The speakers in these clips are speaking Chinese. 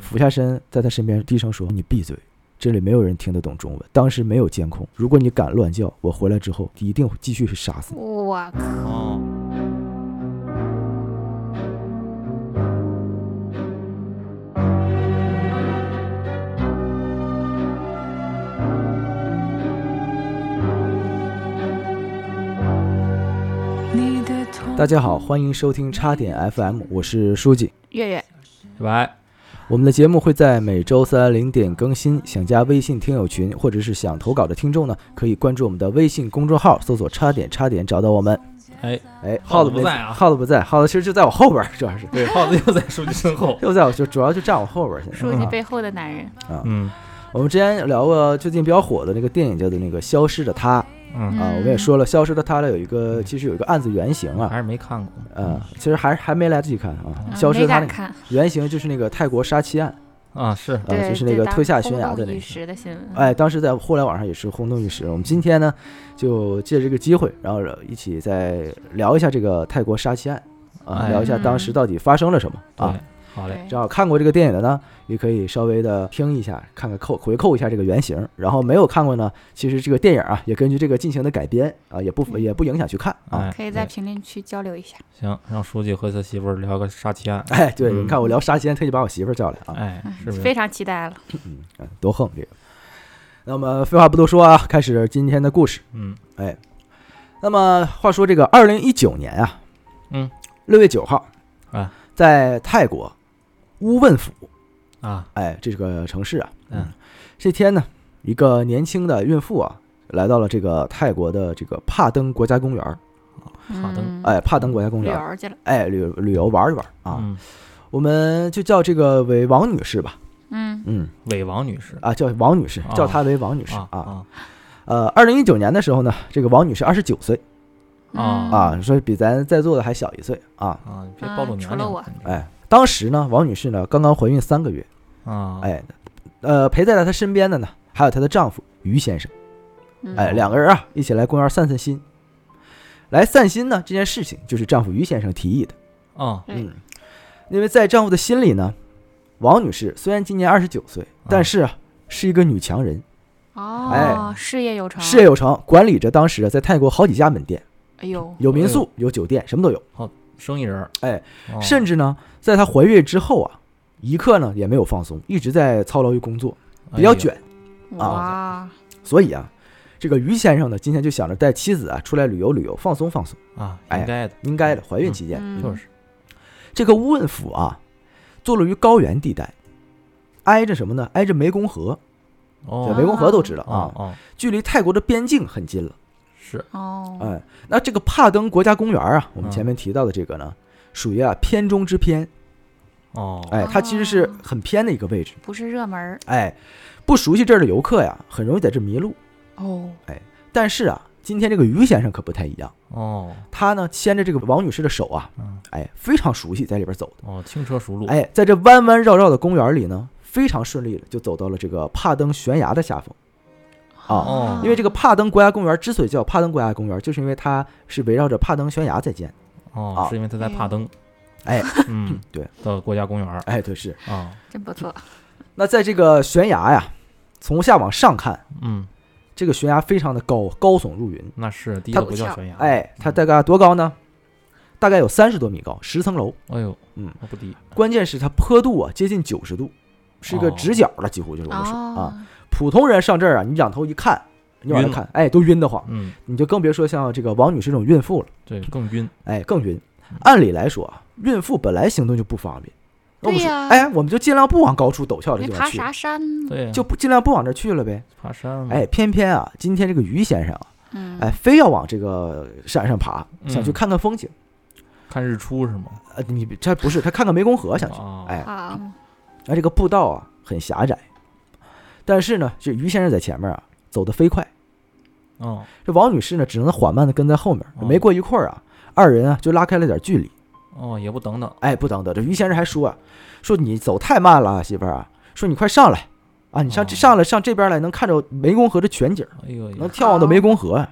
俯下身在他身边低声说：“你闭嘴，这里没有人听得懂中文。当时没有监控，如果你敢乱叫，我回来之后一定会继续去杀死你。我靠，哦，大家好，欢迎收听叉点 FM，我是书记。月月，喂，我们的节目会在每周三零点更新。想加微信听友群或者是想投稿的听众呢，可以关注我们的微信公众号，搜索“叉点叉点”找到我们。哎，哎，耗子不在啊耗子不在，耗子其实就在我后边儿，主要是对，耗子又在书记身后。又在我就主要就站我后边儿现在。书记背后的男人，啊，嗯我们之前聊过最近比较火的那个电影，叫做那个《消失的她》嗯，啊，我们也说了，《消失的她》呢有一个其实有一个案子原型啊，还是没看过。嗯，其实还还没来得及看啊，嗯消失的她》那个没敢看，原型就是那个泰国杀妻案啊，是啊，就是那个推下悬崖的那个。的新闻。哎，当时在互联网上也是轰动一时。我们今天呢，就借这个机会，然后一起再聊一下这个泰国杀妻案啊，哎聊一下当时到底发生了什么啊。好嘞。正好看过这个电影的呢，也可以稍微的听一下，看看扣回扣一下这个原型。然后没有看过呢，其实这个电影啊，也根据这个进行的改编啊，也不也不影响去看啊。哎，可以在评论区交流一下。行，让书记和他媳妇儿聊个杀妻案。哎，对，嗯你看我聊杀妻案，特意把我媳妇儿叫来啊，哎，是？非常期待了。嗯，多横这个。那么废话不多说啊，开始今天的故事。嗯哎，那么话说这个二零一九年啊，嗯，六月九号啊，在泰国乌汶府，啊，哎，这个城市啊，嗯，这天呢，一个年轻的孕妇啊，来到了这个泰国的这个帕登国家公园儿，帕登。嗯。哎，帕登国家公园儿，游去了。哎，旅旅游玩一玩啊，嗯，我们就叫这个为王女士吧，嗯。嗯，韦王女士。啊，叫王女士，啊。叫她为王女士啊啊。呃，二零一九年的时候呢，这个王女士二十九岁。嗯。啊。啊，所以比咱在座的还小一岁啊。啊！别暴露年龄。嗯除了我。哎，当时呢，王女士呢刚刚怀孕三个月，啊，哎，呃，陪在了她身边的呢还有她的丈夫于先生，嗯哎，两个人啊一起来公园散散心。来散心呢，这件事情就是丈夫于先生提议的。啊，嗯，因为在丈夫的心里呢，王女士虽然今年二十九岁，但是啊是一个女强人，哦哎，事业有成，事业有成，管理着当时啊在泰国好几家门店，哎呦，有民宿，有酒店，什么都有。好生意人。哎，哦甚至呢，在她怀孕之后啊，一刻呢也没有放松，一直在操劳于工作，比较卷。啊，所以啊，这个于先生呢，今天就想着带妻子啊出来旅游旅游，放松放松，啊，哎应该的，应该的。怀孕期间，嗯就是这个乌汶府啊，坐落于高原地带，挨着什么呢？挨着湄公河，哦湄公河都知道哦啊，哦距离泰国的边境很近了。是哦，哎，那这个帕登国家公园啊，我们嗯前面提到的这个呢，属于啊偏中之偏，哦。哎，它其实是哦很偏的一个位置，不是热门儿。哎，不熟悉这儿的游客呀，很容易在这迷路。哦，哎但是啊，今天这个于先生可不太一样，哦。他呢牵着这个王女士的手啊，嗯。哎，非常熟悉在里边走的，哦，轻车熟路。哎，在这弯弯绕绕的公园里呢，非常顺利的就走到了这个帕登悬崖的下方。啊哦。因为这个帕登国家公园之所以叫帕登国家公园，就是因为它是围绕着帕登悬崖在建。啊，哦是因为它在帕登，哎，嗯，对的国家公园儿哎，对是。啊，真不错，那在这个悬崖呀，从下往上看，嗯，这个悬崖非常的高，高耸入云。那是低它的不叫悬崖。哎，它大概多高呢？大概有三十多米高，十层楼。哎呦，嗯，那不低。关键是它坡度啊接近九十度，是一个哦直角了，几乎就是我们说啊。哦，普通人上这儿啊，你仰头一看，你往那晕看，哎，都晕得慌。嗯，你就更别说像这个王女士这种孕妇了，对，更晕。哎，更晕嗯。按理来说啊，孕妇本来行动就不方便，那我们说，对呀哎，我们就尽量不往高处陡峭的地方去，啥山？对呀，就不尽量不往这儿去了呗。爬山。哎，，偏偏啊，今天这个于先生啊，嗯，哎，非要往这个山上爬，想去嗯看看风景。看日出是吗？呃，你这不是他看看湄公河想去，啊，哎，好，那这个步道啊很狭窄，但是呢，这于先生在前面啊走得飞快，哦，这王女士呢只能缓慢的跟在后面。哦没过一会儿啊，二人啊就拉开了点距离。哦，也不等等。哎，不等等，这于先生还说啊，说你走太慢了啊，媳妇儿啊，说你快上来啊，你上上来上这边来，能看着湄公河的全景，哎呦，能眺望到湄公河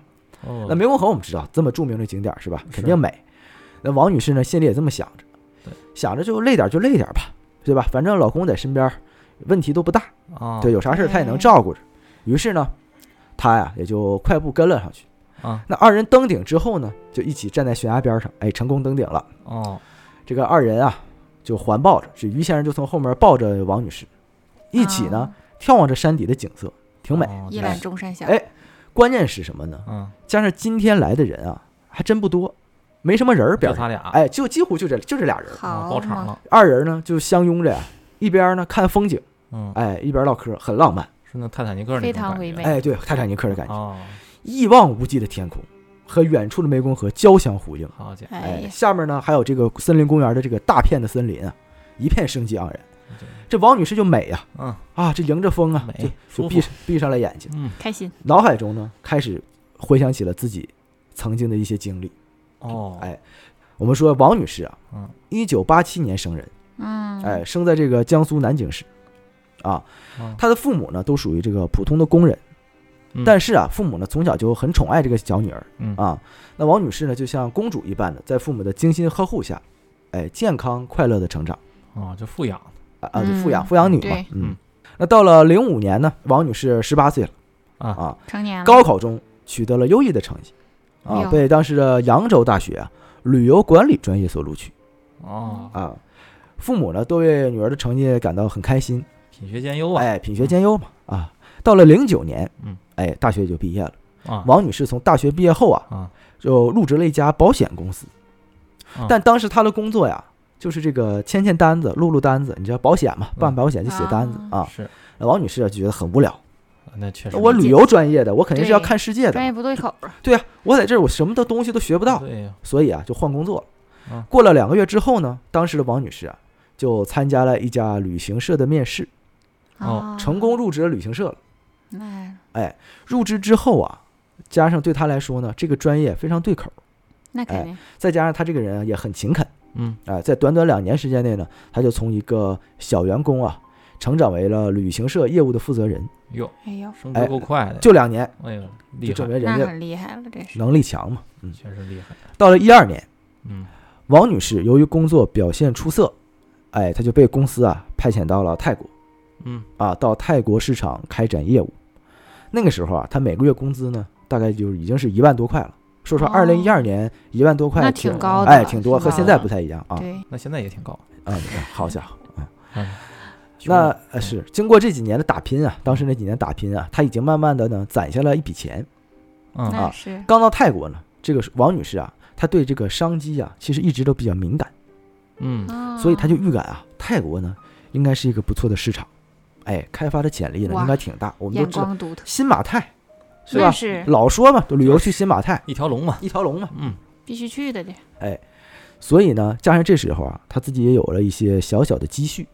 那湄公河我们知道这么著名的景点是吧？肯定美。那王女士呢心里也这么想着，想着就累点就累点吧，对吧？反正老公在身边，问题都不大，啊，对，有啥事儿他也能哎照顾着。于是呢，她呀也就快步跟了上去。啊，那二人登顶之后呢，就一起站在悬崖边上，哎，成功登顶了。哦，这个二人啊，就环抱着，这于先生就从后面抱着王女士，一起呢、啊。眺望着山底的景色，挺美。哦一览众山小。哎关键是什么呢？嗯，加上今天来的人啊，还真不多，没什么人儿边上，就他俩，哎，就几乎就这就这俩人包场了，二人呢就相拥着呀，一边呢看风景，嗯，哎，一边唠嗑，很浪漫。是那泰坦尼克那非种感觉。常唯美。哎，对，泰坦尼克的感觉，哦，一望无际的天空和远处的湄公河交相呼应。好家伙，哎下面呢还有这个森林公园的这个大片的森林啊，一片生机盎然。这王女士就美呀、嗯。啊，这迎着风啊，美就就闭闭上了眼睛，嗯，开心。脑海中呢开始回想起了自己曾经的一些经历。哦，哎我们说王女士啊，嗯，一九八七年生人，嗯，哎，生在这个江苏南京市，啊，哦她的父母呢都属于这个普通的工人，嗯但是啊，父母呢从小就很宠爱这个小女儿嗯。啊。那王女士呢就像公主一般的，在父母的精心呵护下，哎，健康快乐的成长。哦，就富养，啊啊，就富养嗯富养女嘛，嗯。那到了零五年呢，王女士十八岁了啊，啊，成年了。高考中取得了优异的成绩啊，被当时的扬州大学啊旅游管理专业所录取。哦，啊。父母呢都为女儿的成绩感到很开心，品学兼优啊，哎，品学兼优嘛啊。到了零九年，嗯，哎，大学就毕业了。啊，王女士从大学毕业后啊，啊，就入职了一家保险公司，啊但当时她的工作呀，就是这个签签单子、录录单子，你知道保险嘛，办保险就写单子啊。是，王女士啊就觉得很无聊，那确实，我旅游专业的，我肯定是要看世界的专，业不对口。对呀、我在这儿我什么的东西都学不到，对呀，所以啊就换工作了啊。过了两个月之后呢，当时的王女士啊就参加了一家旅行社的面试，哦啊成功入职了旅行社了。那哎，入职之后啊，加上对他来说呢，这个专业非常对口，那肯定再加上他这个人啊也很勤恳，嗯，哎，在短短两年时间内呢，他就从一个小员工啊，成长为了旅行社业务的负责人，哟，哎呦，升职够快的，就两年，哎呦，就厉害，那证明人家很厉害了，这是。能力强嘛。嗯，确实厉害，到了一二年，嗯，王女士由于工作表现出色，哎，她就被公司啊派遣到了泰国嗯，啊，到泰国市场开展业务。那个时候啊，他每个月工资呢，大概就已经是一万多块了。说实话，二零一二年一万多块那挺挺高的哎，挺多，和现在不太一样啊。对，那现在也挺高，嗯，好家伙，嗯，嗯，那呃是经过这几年的打拼啊，当时那几年打拼啊，他已经慢慢的呢攒下了一笔钱。嗯啊是刚到泰国呢，这个王女士啊，她对这个商机啊，其实一直都比较敏感。嗯，啊所以她就预感啊，泰国呢应该是一个不错的市场，哎，开发的潜力呢应该挺大。我们都眼知道新马泰是吧？是老说嘛，旅游去新马泰一条龙嘛，一条龙嘛。嗯，必须去的的。所以呢，加上这时候啊，他自己也有了一些小小的积蓄，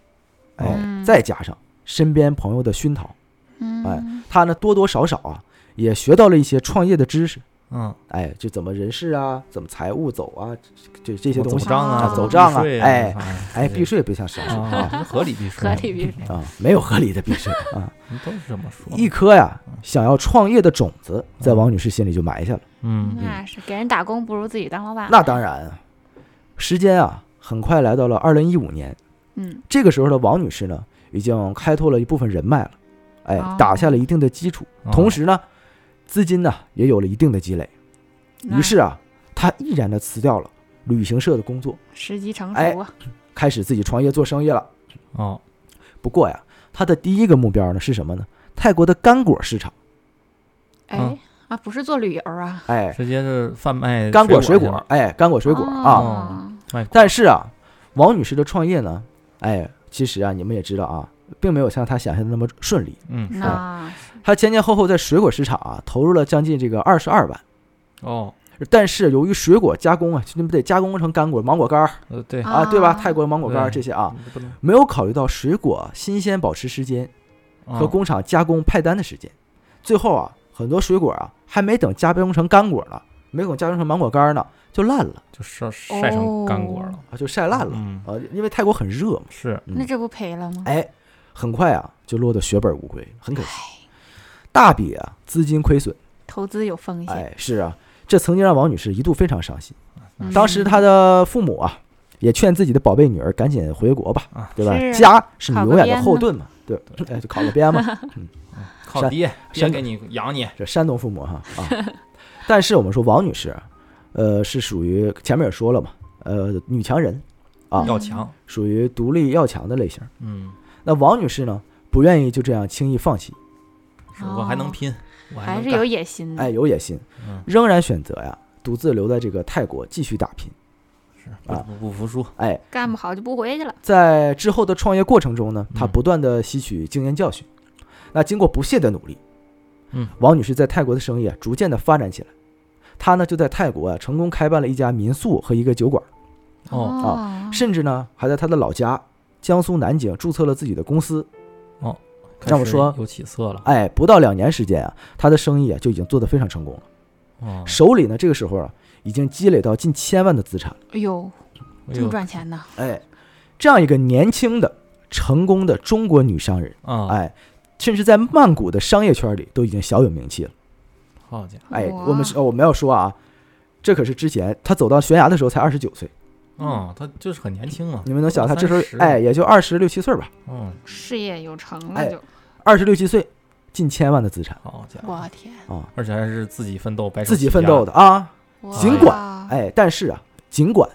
哎，嗯再加上身边朋友的熏陶，嗯，哎他呢多多少少啊也学到了一些创业的知识。嗯，哎，就怎么人事啊，怎么财务走啊，这这些东西账啊，走账啊哎哎，避税不像是啊，合理避税，合理避税啊，没有合理的避税啊。都是这么说，一颗呀想要创业的种子，在王女士心里就埋下了。嗯，那是给人打工不如自己当老板。那当，然啊，时间啊很快来到了二零一五年，嗯，这个时候的王女士呢，已经开拓了一部分人脉了，哎哦，打下了一定的基础，哦同时呢，资金呢也有了一定的积累。于是啊，他毅然的辞掉了旅行社的工作，时机成哎熟啊。开始自己创业做生意了。哦，不过呀，他的第一个目标呢是什么呢？泰国的干果市场，哎嗯啊，不是做旅游啊，哎，直接是贩卖干果水果哎，干果水果啊。但是啊，王女士的创业呢，哎，其实啊，你们也知道啊，并没有像她想象的那么顺利。嗯，是那她前前后后在水果市场啊投入了将近这个二十二万，哦，但是由于水果加工啊，你不得加工成干果、芒果干儿。呃，对，啊，对吧？啊。泰国芒果干儿这些啊，没有考虑到水果新鲜保持时间和哦工厂加工派单的时间，最后啊，很多水果啊还没等加工成干果呢，没等加工成芒果干儿呢，就烂了。就晒晒成干果了，啊，就晒烂了。嗯，啊，因为泰国很热嘛。是，嗯。那这不赔了吗？哎，很快啊就落得血本无归，很可惜，大笔啊资金亏损。投资有风险。哎，是啊，这曾经让王女士一度非常伤心。嗯当时她的父母啊，也劝自己的宝贝女儿赶紧回国吧，啊对吧？家是你永远的后盾嘛，对，哎，就考个编嘛，嗯靠爹，爹给你养你，这山东父母哈啊。但是我们说王女士，呃，是属于前面也说了嘛，呃，女强人啊，要强，属于独立要强的类型。嗯，那王女士呢，不愿意就这样轻易放弃，是我还能拼，我还是有野心的。哎，有野心，嗯，仍然选择呀，独自留在这个泰国继续打拼。是啊不不服输，哎，干不好就不回去了。在之后的创业过程中呢，她嗯不断的吸取经验教训。那经过不懈的努力，嗯，王女士在泰国的生意啊，逐渐的发展起来。她呢，就在泰国啊，成功开办了一家民宿和一个酒馆，哦啊，甚至呢，还在她的老家江苏南京注册了自己的公司。开始让我说有起色了，哎，不到两年时间啊，他的生意啊就已经做得非常成功了。哦，手里呢，这个时候啊，已经积累到近千万的资产了。哎呦，这么赚钱呢？哎，这样一个年轻的、成功的中国女商人，啊，哎，甚至在曼谷的商业圈里都已经小有名气了。好家伙，哎，我们我们要说啊，这可是之前她走到悬崖的时候才二十九岁，嗯，他就是很年轻嘛，你们能想他这时候哎，也就二十六七岁吧，嗯，事业有成哎了就，二十六七岁，近千万的资产。好家伙，我天，啊，而且还是自己奋斗，白手自己起家奋斗的，啊，尽管，哎，但是啊，尽管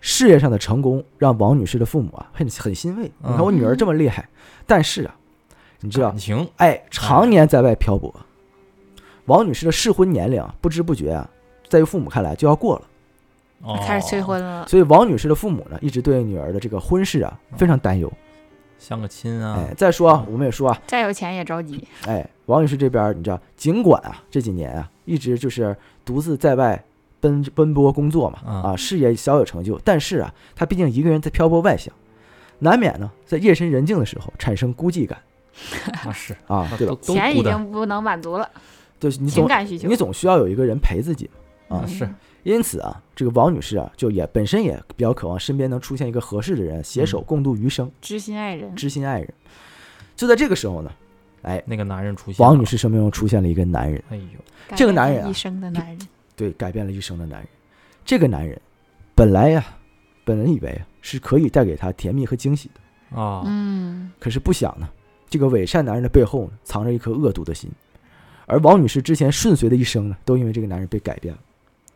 事业上的成功让王女士的父母啊很很欣慰，你看我女儿这么厉害，但是啊，你知道感，情，哎，常年在外漂泊，王女士的适婚年龄啊，不知不觉啊，在于父母看来就要过了，哦，开始催婚了。所以王女士的父母呢，一直对女儿的这个婚事啊非常担忧。相个亲啊，哎，再说啊，我们也说啊，再有钱也着急。哎，王女士这边你知道，尽管啊这几年啊一直就是独自在外奔奔波工作嘛，嗯。啊事业小有成就，但是啊她毕竟一个人在漂泊外乡，难免呢在夜深人静的时候产生孤寂感。那是啊，对吧？钱已经不能满足了，就是你总情感需求。你。总需要有一个人陪自己啊。啊，是因此啊，这个王女士啊就也本身也比较渴望身边能出现一个合适的人，携手嗯共度余生，知心爱人，知心爱人。就在这个时候呢，哎，那个男人出现，王女士生命中出现了一个男人。哎呦，这个男人啊一生的男人，对，改变了一生的男人。这个男人本来呀，本人以为啊是可以带给她甜蜜和惊喜的，啊，嗯，可是不想呢，这个伪善男人的背后呢，藏着一颗恶毒的心。而王女士之前顺遂的一生呢，都因为这个男人被改变了。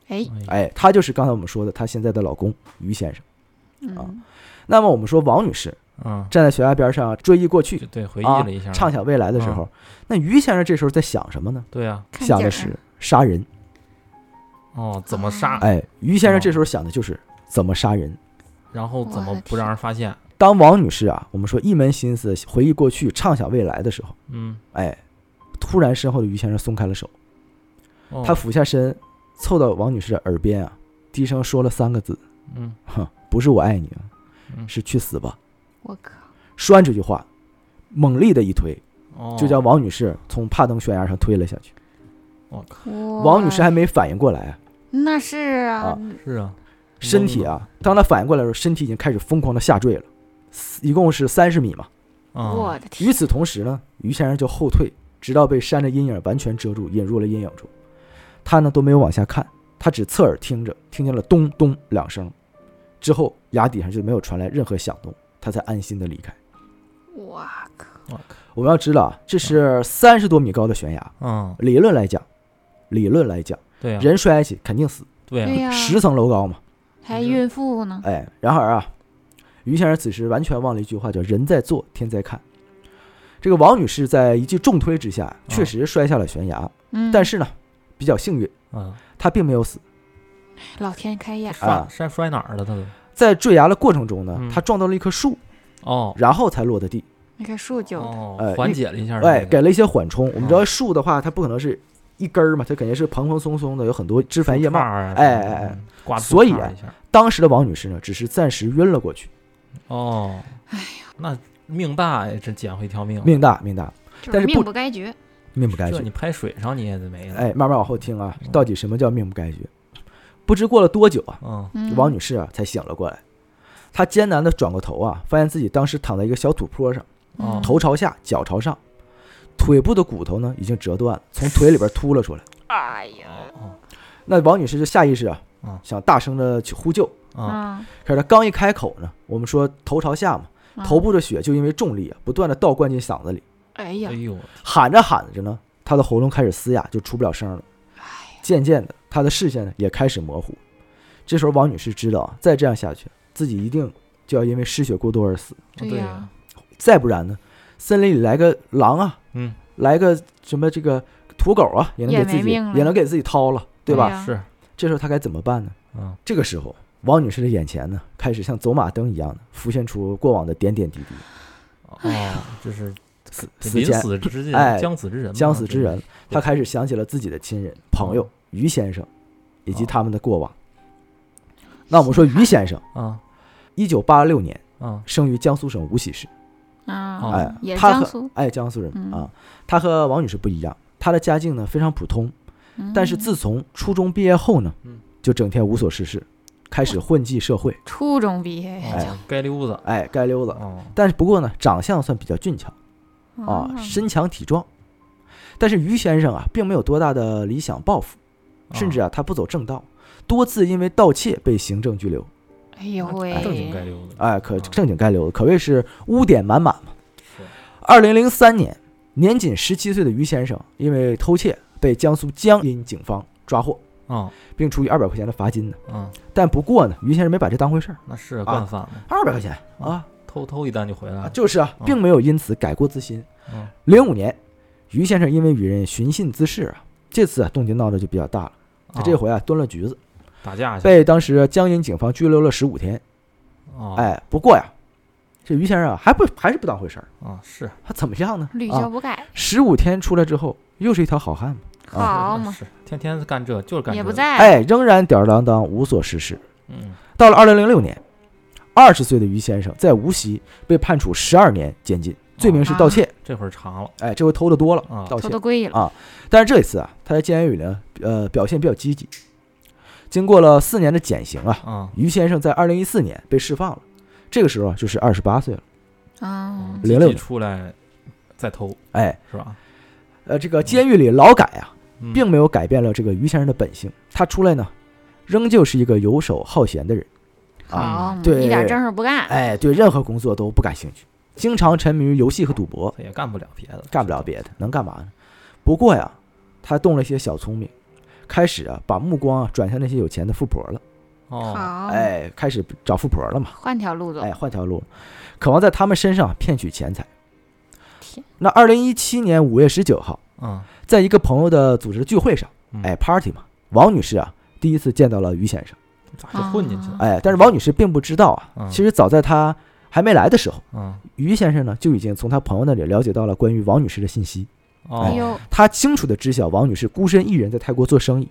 哎，哎，哎，他就是刚才我们说的她现在的老公于先生。啊，那么我们说王女士嗯，站在悬崖边上追忆过去，对，回忆啊了一下，畅想未来的时候，那于先生这时候在想什么呢？对啊，想的是杀人。哦，怎么杀，哎，于先生这时候想的就是怎么杀人。然后怎么不让人发现？当王女士啊，我们说一门心思回忆过去、畅想未来的时候，嗯，哎，突然身后的于先生松开了手，哦。他俯下身，凑到王女士的耳边啊，低声说了三个字嗯：“哼，不是我爱你是去死吧。我靠，”说完这句话，猛力的一推，哦，就将王女士从帕登悬崖上推了下去。我靠，王女士还没反应过来啊，那是啊。啊，是啊，身体啊，当她反应过来的时候，身体已经开始疯狂的下坠了，一共是三十米嘛。啊，我的天，与此同时呢，于先生就后退，直到被山的阴影完全遮住，引入了阴影中。他呢都没有往下看，他只侧耳听着，听见了咚咚两声，之后崖底上就没有传来任何响动，他才安心的离开。我靠，我们要知道啊，这是三十多米高的悬崖，嗯，理论来讲，理论来讲，对啊，人摔下去肯定死，对啊，对呀，十层楼高嘛。还孕妇呢，哎，然而啊，于先生此时完全忘了一句话，叫“人在做，天在看”。这个王女士在一记重推之下，确实摔下了悬崖，嗯，但是呢，比较幸运，嗯，他并没有死。老天开眼，啊。摔摔摔哪儿了？他都？在坠崖的过程中呢他，撞到了一棵树，哦。然后才落的地，那棵树就缓解了一下，哎，给了一些缓冲。我们知道哦。树的话，它不可能是一根儿嘛，它肯定是蓬蓬松松的，有很多枝繁叶茂。哎哎哎。所以当时的王女士呢，只是暂时晕了过去，哦，哎呀，那命大呀，这捡回一条命，命大命大，但是命不该绝，命不该绝。这你。拍水上你也得没了，哎，慢慢往后听啊，嗯。到底什么叫命不该绝？不知过了多久啊，王女士啊才醒了过来。她艰难地转过头啊，发现自己当时躺在一个小土坡上，头朝下，脚朝上，腿部的骨头呢已经折断了，从腿里边凸了出来。哎呀，哦，那王女士就下意识啊，嗯。想大声的去呼救。啊，嗯，可是她刚一开口呢，我们说头朝下嘛，嗯。头部的血就因为重力啊，不断的倒灌进嗓子里，哎呀哎，呦，喊着喊着呢，他的喉咙开始嘶哑，就出不了声了。哎渐渐的，他的视线呢也开始模糊。这时候王女士知道啊，再这样下去，自己一定就要因为失血过多而死。对再不然呢，森林里来个狼啊，嗯，来个什么这个土狗啊，也能给自己也能给自己掏了，对吧？呀是，这时候他该怎么办呢？嗯，这个时候，王女士的眼前呢，开始像走马灯一样的浮现出过往的点点滴滴。哦，就是死临死之际，哎将死之人嘛，将死之人，他开始想起了自己的亲人、朋友于先生，以及哦他们的过往。那我们说于先生，啊。一九八六年啊。生于江苏省无锡市，啊，哎也，是他和江苏，哎江苏人嗯。啊，他和王女士不一样，他的家境呢非常普通，但是嗯自从初中毕业后呢嗯，就整天无所事事，开始混迹社会，初中毕业呀，哦，街溜子，哎，该溜子。哦，但是不过呢，长相算比较俊俏就啊，身强体壮。但是于先生啊，并没有多大的理想抱负，甚至啊啊，他不走正道，多次因为盗窃被行政拘留。哎呦喂，正经该溜的，哎，可啊。正经该溜的，可谓是污点满满。嘛。是。二零零三年，年仅十七岁的于先生因为偷窃被江苏江阴警方抓获，啊并处以二百块钱的罚金呢。嗯，但不过呢，于先生没把这当回事儿，那是惯犯嘛，二百块钱？啊，偷偷一单就回来啊了，就是啊，嗯。并没有因此改过自新。嗯。零五年，于先生因为与人寻衅滋事啊，这次啊动静闹得就比较大了。他这啊回啊蹲了局子，打架去，被当时江阴警方拘留了十五天。哦，哎，不过呀，这于先生啊还不还是不当回事儿，啊是，他怎么样呢？屡啊教不改，十五天出来之后，又是一条好汉嘛。好嘛，是天天干这就是干这，也不在，哎，仍然吊儿郎当，无所事事。嗯。到了二零零六年，二十岁的于先生在无锡被判处十二年监禁，罪名是盗窃。这会儿长了哎，这回偷的多了，啊盗窃偷的。贵了，啊但是这一次啊，他在监狱里呢，呃，表现比较积极。经过了四年的减刑啊，啊，于先生在二零一四年被释放了，这个时候啊就是二十八岁了。啊，零六积极出来再偷哎，是吧？呃，这个监狱里劳改啊，嗯并没有改变了这个于先生的本性。他出来呢，仍旧是一个游手好闲的人。啊，对一点正事不干，哎，对任何工作都不感兴趣，经常沉迷于游戏和赌博，他也干不了别的，干不了别的，能干嘛呢？不过呀，他动了一些小聪明，开始啊把目光啊转向那些有钱的富婆了。哦，好，，哎，开始找富婆了嘛。换条路走，哎，换条路，渴望在他们身上骗取钱财天。那二零一七年五月十九号，嗯，在一个朋友的组织的聚会上，嗯哎，party 嘛，王女士啊第一次见到了于先生。咋就混进去了？哎，但是王女士并不知道啊，嗯。其实早在她还没来的时候，嗯，于先生呢就已经从他朋友那里了解到了关于王女士的信息。哦，哎呦，他清楚的知晓王女士孤身一人在泰国做生意，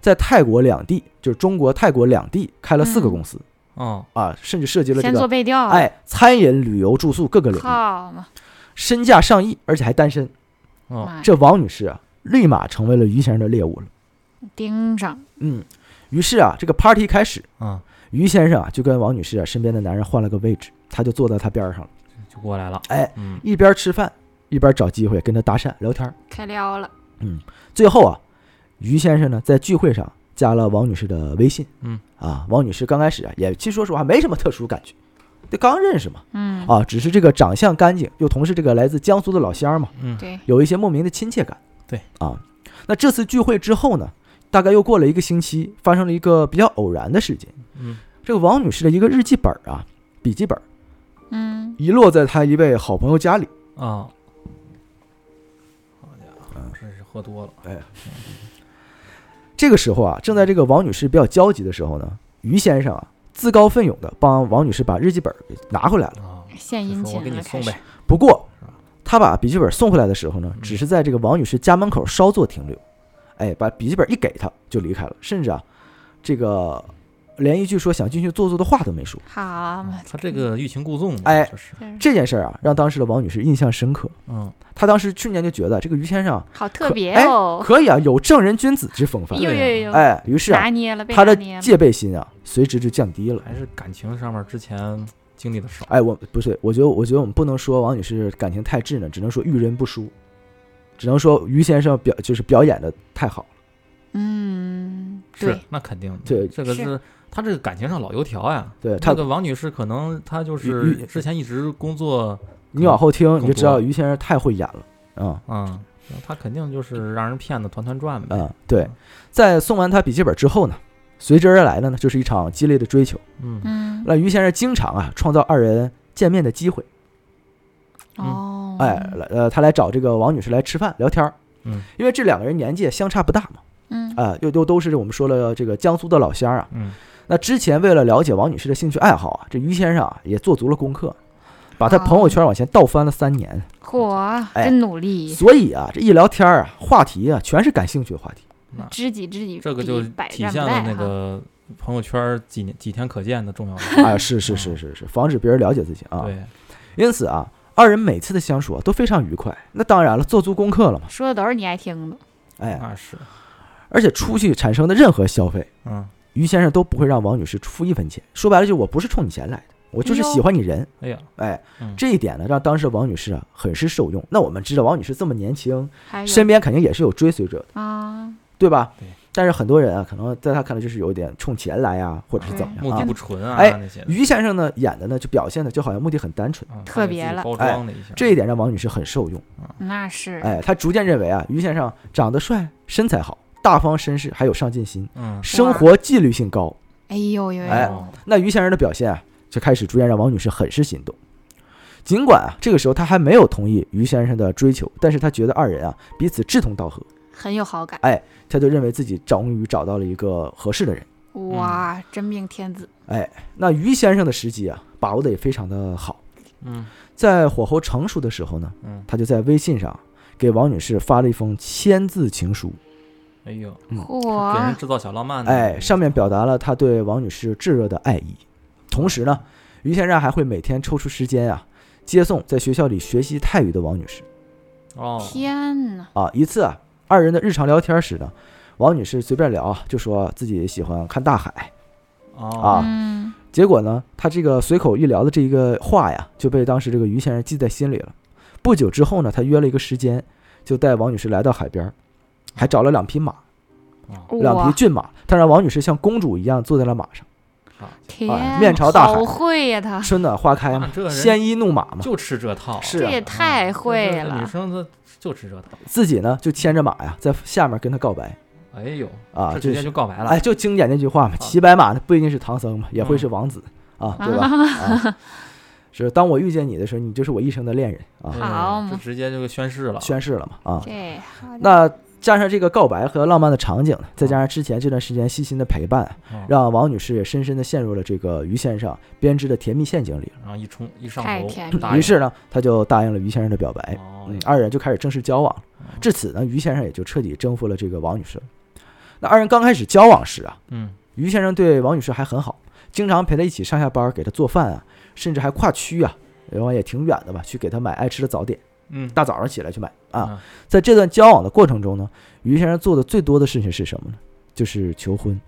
在泰国两地，就是中国、泰国两地开了四个嗯公司、哦，啊，甚至涉及了这先做个背调，，哎餐饮、旅游、住宿各个领域，好嘛，身价上亿，而且还单身。哦，这王女士啊，立马成为了于先生的猎物了。盯上，嗯，于是啊，这个 party 开始，啊，于先生啊就跟王女士啊身边的男人换了个位置，他就坐在她边上了，就过来了，哎，嗯，一边吃饭一边找机会跟她搭讪聊天儿。开撩了，嗯最后啊，于先生呢在聚会上加了王女士的微信。嗯。啊，王女士刚开始啊也其实说实话没什么特殊感觉，这刚认识嘛。嗯，啊，只是这个长相干净，又同是这个来自江苏的老乡嘛，嗯，对，有一些莫名的亲切感。对。啊，那这次聚会之后呢，大概又过了一个星期，发生了一个比较偶然的事情。嗯，这个王女士的一个日记本啊，笔记本。嗯，遗落在她一位好朋友家里。啊，好家伙，真是喝多了，哎。这个时候啊，正在这个王女士比较焦急的时候呢，于先生啊自告奋勇的帮王女士把日记本给拿回来了。啊，献殷勤我给你送呗，，不过，他把笔记本送回来的时候呢，嗯。只是在这个王女士家门口稍作停留，哎，把笔记本一给他就离开了，甚至啊，这个连一句说想进去坐坐的话都没说。好嘛，他这个欲擒故纵嘛，哎这是，这这件事儿啊，让当时的王女士印象深刻。嗯，她当时瞬间就觉得这个于先生啊好特别哎哦，可以啊，有正人君子之风范。有有有，哎，于是啊拿，捏了，被她的戒备心啊，随之就降低了。还是感情上面之前经历的少，哎，我不是，我觉得，我觉得我们不能说王女士感情太稚嫩，只能说遇人不淑，只能说于先生表就是表演的太好了。嗯，是那肯定的，对这个是他这个感情上老油条呀。对他这个王女士可能她就是之前一直工作，你往后听你就知道于先生太会演了啊嗯，他肯定就是让人骗的团团转呗。嗯！对，在送完他笔记本之后呢，随之而来的呢就是一场激烈的追求。嗯嗯，那于先生经常啊创造二人见面的机会，哦，哎，来呃，他来找这个王女士来吃饭聊天儿嗯因为这两个人年纪相差不大嘛，嗯，啊，又都都是我们说了这个江苏的老乡啊。嗯那之前为了了解王女士的兴趣爱好啊，这于先生啊也做足了功课，把他朋友圈往前倒翻了三年。嚯，哎真努力，所以啊，这一聊天啊，话题啊全是感兴趣的话题。那知己知己，这个就百体现了那个朋友圈几年几天可见的重要性。啊，是是是是是，防止别人了解自己啊。对，因此啊，二人每次的相处啊都非常愉快。那当然了，做足功课了嘛，说的都是你爱听的，哎，那是，而且出去产生的任何消费，嗯，于先生都不会让王女士出一分钱。说白了，就我不是冲你钱来的，我就是喜欢你人。哎呀，哎，嗯这一点呢，让当时王女士啊很是受用。那我们知道，王女士这么年轻，身边肯定也是有追随者的，啊，对吧？对。但是很多人啊，可能在他看来就是有一点冲钱来啊，或者是怎么样啊。目的？不纯啊，哎于先生呢演的呢，就表现的就好像目的很单纯，嗯。特别了包装了一下，这一点让王女士很受用。那是，哎，她逐渐认为啊，于先生长得帅，身材好，大方绅士，还有上进心，嗯，生活纪律性高。哎呦呦哎呦，那于先生的表现啊，就开始逐渐让王女士很是心动。尽管啊，这个时候她还没有同意于先生的追求，但是她觉得二人啊彼此志同道合，很有好感，哎，他就认为自己终于找到了一个合适的人。哇，真命天子，哎，那于先生的时机啊，把握的也非常的好。嗯在火候成熟的时候呢，嗯，他就在微信上给王女士发了一封签字情书。哎呦，嗯给人，制造小浪漫的，哎，上面表达了他对王女士炙热的爱意。同时呢，于先生还会每天抽出时间啊，接送在学校里学习泰语的王女士哦，天哪，啊。一次啊，二人的日常聊天时呢，王女士随便聊啊，就说自己喜欢看大海。哦啊嗯，结果呢，她这个随口一聊的这一个话呀，就被当时这个于先生记在心里了。不久之后呢，他约了一个时间，就带王女士来到海边，还找了两匹马，哦两匹，骏马。他让王女士像公主一样坐在了马上。啊天哎面朝大海好会呀他，春暖花开嘛啊这，鲜衣怒马嘛。就吃这套，这也太啊会这这女了，生她就吃这套，自己呢就牵着马呀，在下面跟他告白。哎呦，啊，这直接就告白了，哎，就经典那句话嘛，啊。骑白马的不一定是唐僧嘛，也会是王子啊，对吧？啊，是当我遇见你的时候，你就是我一生的恋人啊，哎好。嘛这直接就宣誓了，宣誓了嘛啊。对好那加上这个告白和浪漫的场景，再加上之前这段时间细心的陪伴，哦让王女士也深深的陷入了这个于先生编织的甜蜜陷阱里然后一冲一上头于是呢，她就答应了于先生的表白，哦。嗯，二人就开始正式交往至此呢，于先生也就彻底征服了这个王女士。那二人刚开始交往时啊，嗯。于先生对王女士还很好，经常陪她一起上下班，给她做饭啊，甚至还跨区啊，然后也挺远的吧，去给她买爱吃的早点，嗯大早上起来去买啊。嗯在这段交往的过程中呢，于先生做的最多的事情是什么呢？就是求婚。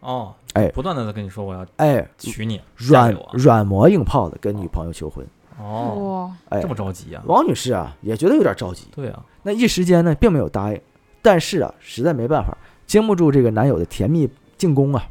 哦，哎不断的在跟你说我要哎，娶你，软软磨硬泡的跟女朋友求婚。哦，哎这，么着急啊？王女士啊也觉得有点着急，对啊，那一时间呢并没有答应，但是啊实在没办法，经不住这个男友的甜蜜进攻啊。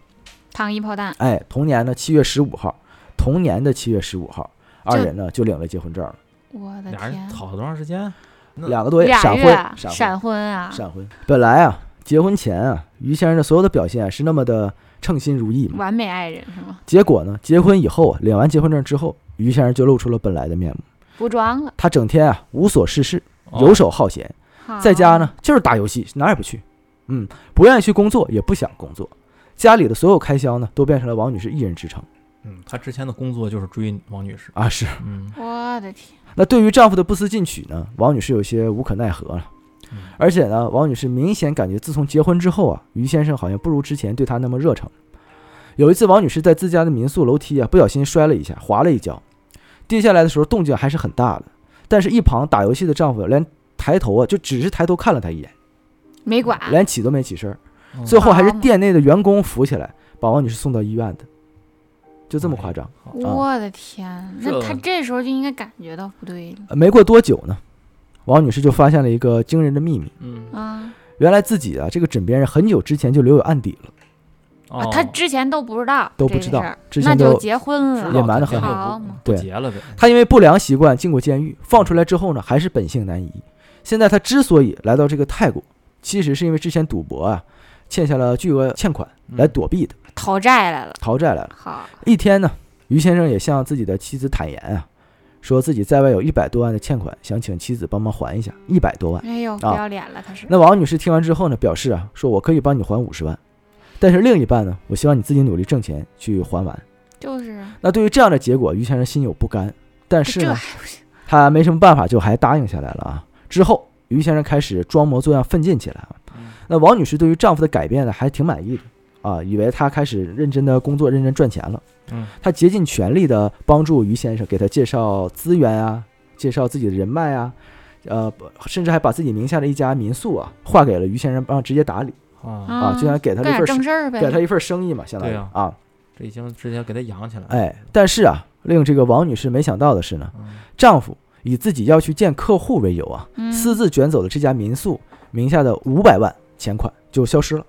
糖衣炮弹，哎，同年的七月十五号，同年的七月十五号，二人呢就领了结婚证了，我的天，俩人吵了多长时间？那两个多月俩闪婚闪婚闪婚啊，闪婚。本来啊结婚前啊于先生的所有的表现啊是那么的称心如意嘛，完美爱人是吗？结果呢结婚以后啊领完结婚证之后，于先生就露出了本来的面目。不装了，他整天啊无所事事，哦游手好闲，好在家呢就是打游戏，哪儿也不去，嗯，不愿意去工作，也不想工作，家里的所有开销呢都变成了王女士一人支撑嗯，她之前的工作就是追王女士，啊。是，嗯我的天，那对于丈夫的不思进取呢，王女士有些无可奈何了。嗯而且呢，王女士明显感觉自从结婚之后啊，于先生好像不如之前对她那么热诚。有一次，王女士在自家的民宿楼梯啊，不小心摔了一下，滑了一跤，跌下来的时候动静还是很大的。但是，一旁打游戏的丈夫连抬头啊，就只是抬头看了她一眼，没管，连起都没起身最后还是店内的员工扶起来，把王女士送到医院的，就这么夸张。好我的天，那这他这时候就应该感觉到不对了呃没过多久呢，王女士就发现了一个惊人的秘密。嗯啊，原来自己啊，这个枕边人很久之前就留有案底了。啊，哦他之前都不知道都不知道那就之前都结婚了，隐瞒得很好对结了呗。他因为不良习惯进过监狱，放出来之后呢，还是本性难移。现在他之所以来到这个泰国，其实是因为之前赌博啊，欠下了巨额欠款嗯来躲避的，讨债来了。讨债来了。好，一天呢，于先生也向自己的妻子坦言啊，说自己在外有一百多万的欠款，想请妻子帮忙还一下一百多万。哎呦，不啊要脸了，他是。那王女士听完之后呢，表示啊，说我可以帮你还五十万，但是另一半呢，我希望你自己努力挣钱去还完。就是啊，那对于这样的结果，于先生心有不甘，但是呢。他没什么办法，就还答应下来了啊。之后，于先生开始装模作样奋进起来啊。嗯那王女士对于丈夫的改变呢，还挺满意的啊，以为他开始认真的工作、认真赚钱了。嗯她竭尽全力的帮助于先生，给他介绍资源啊，介绍自己的人脉啊，呃，甚至还把自己名下的一家民宿啊划给了于先生，让直接打理啊，啊，就想给他这干点份生正事儿呗。给他一份生意嘛，相当于啊。这已经直接给他养起来了。哎，但是啊，令这个王女士没想到的是呢，嗯丈夫以自己要去见客户为由啊，嗯私自卷走了这家民宿名下的五百万钱款，就消失了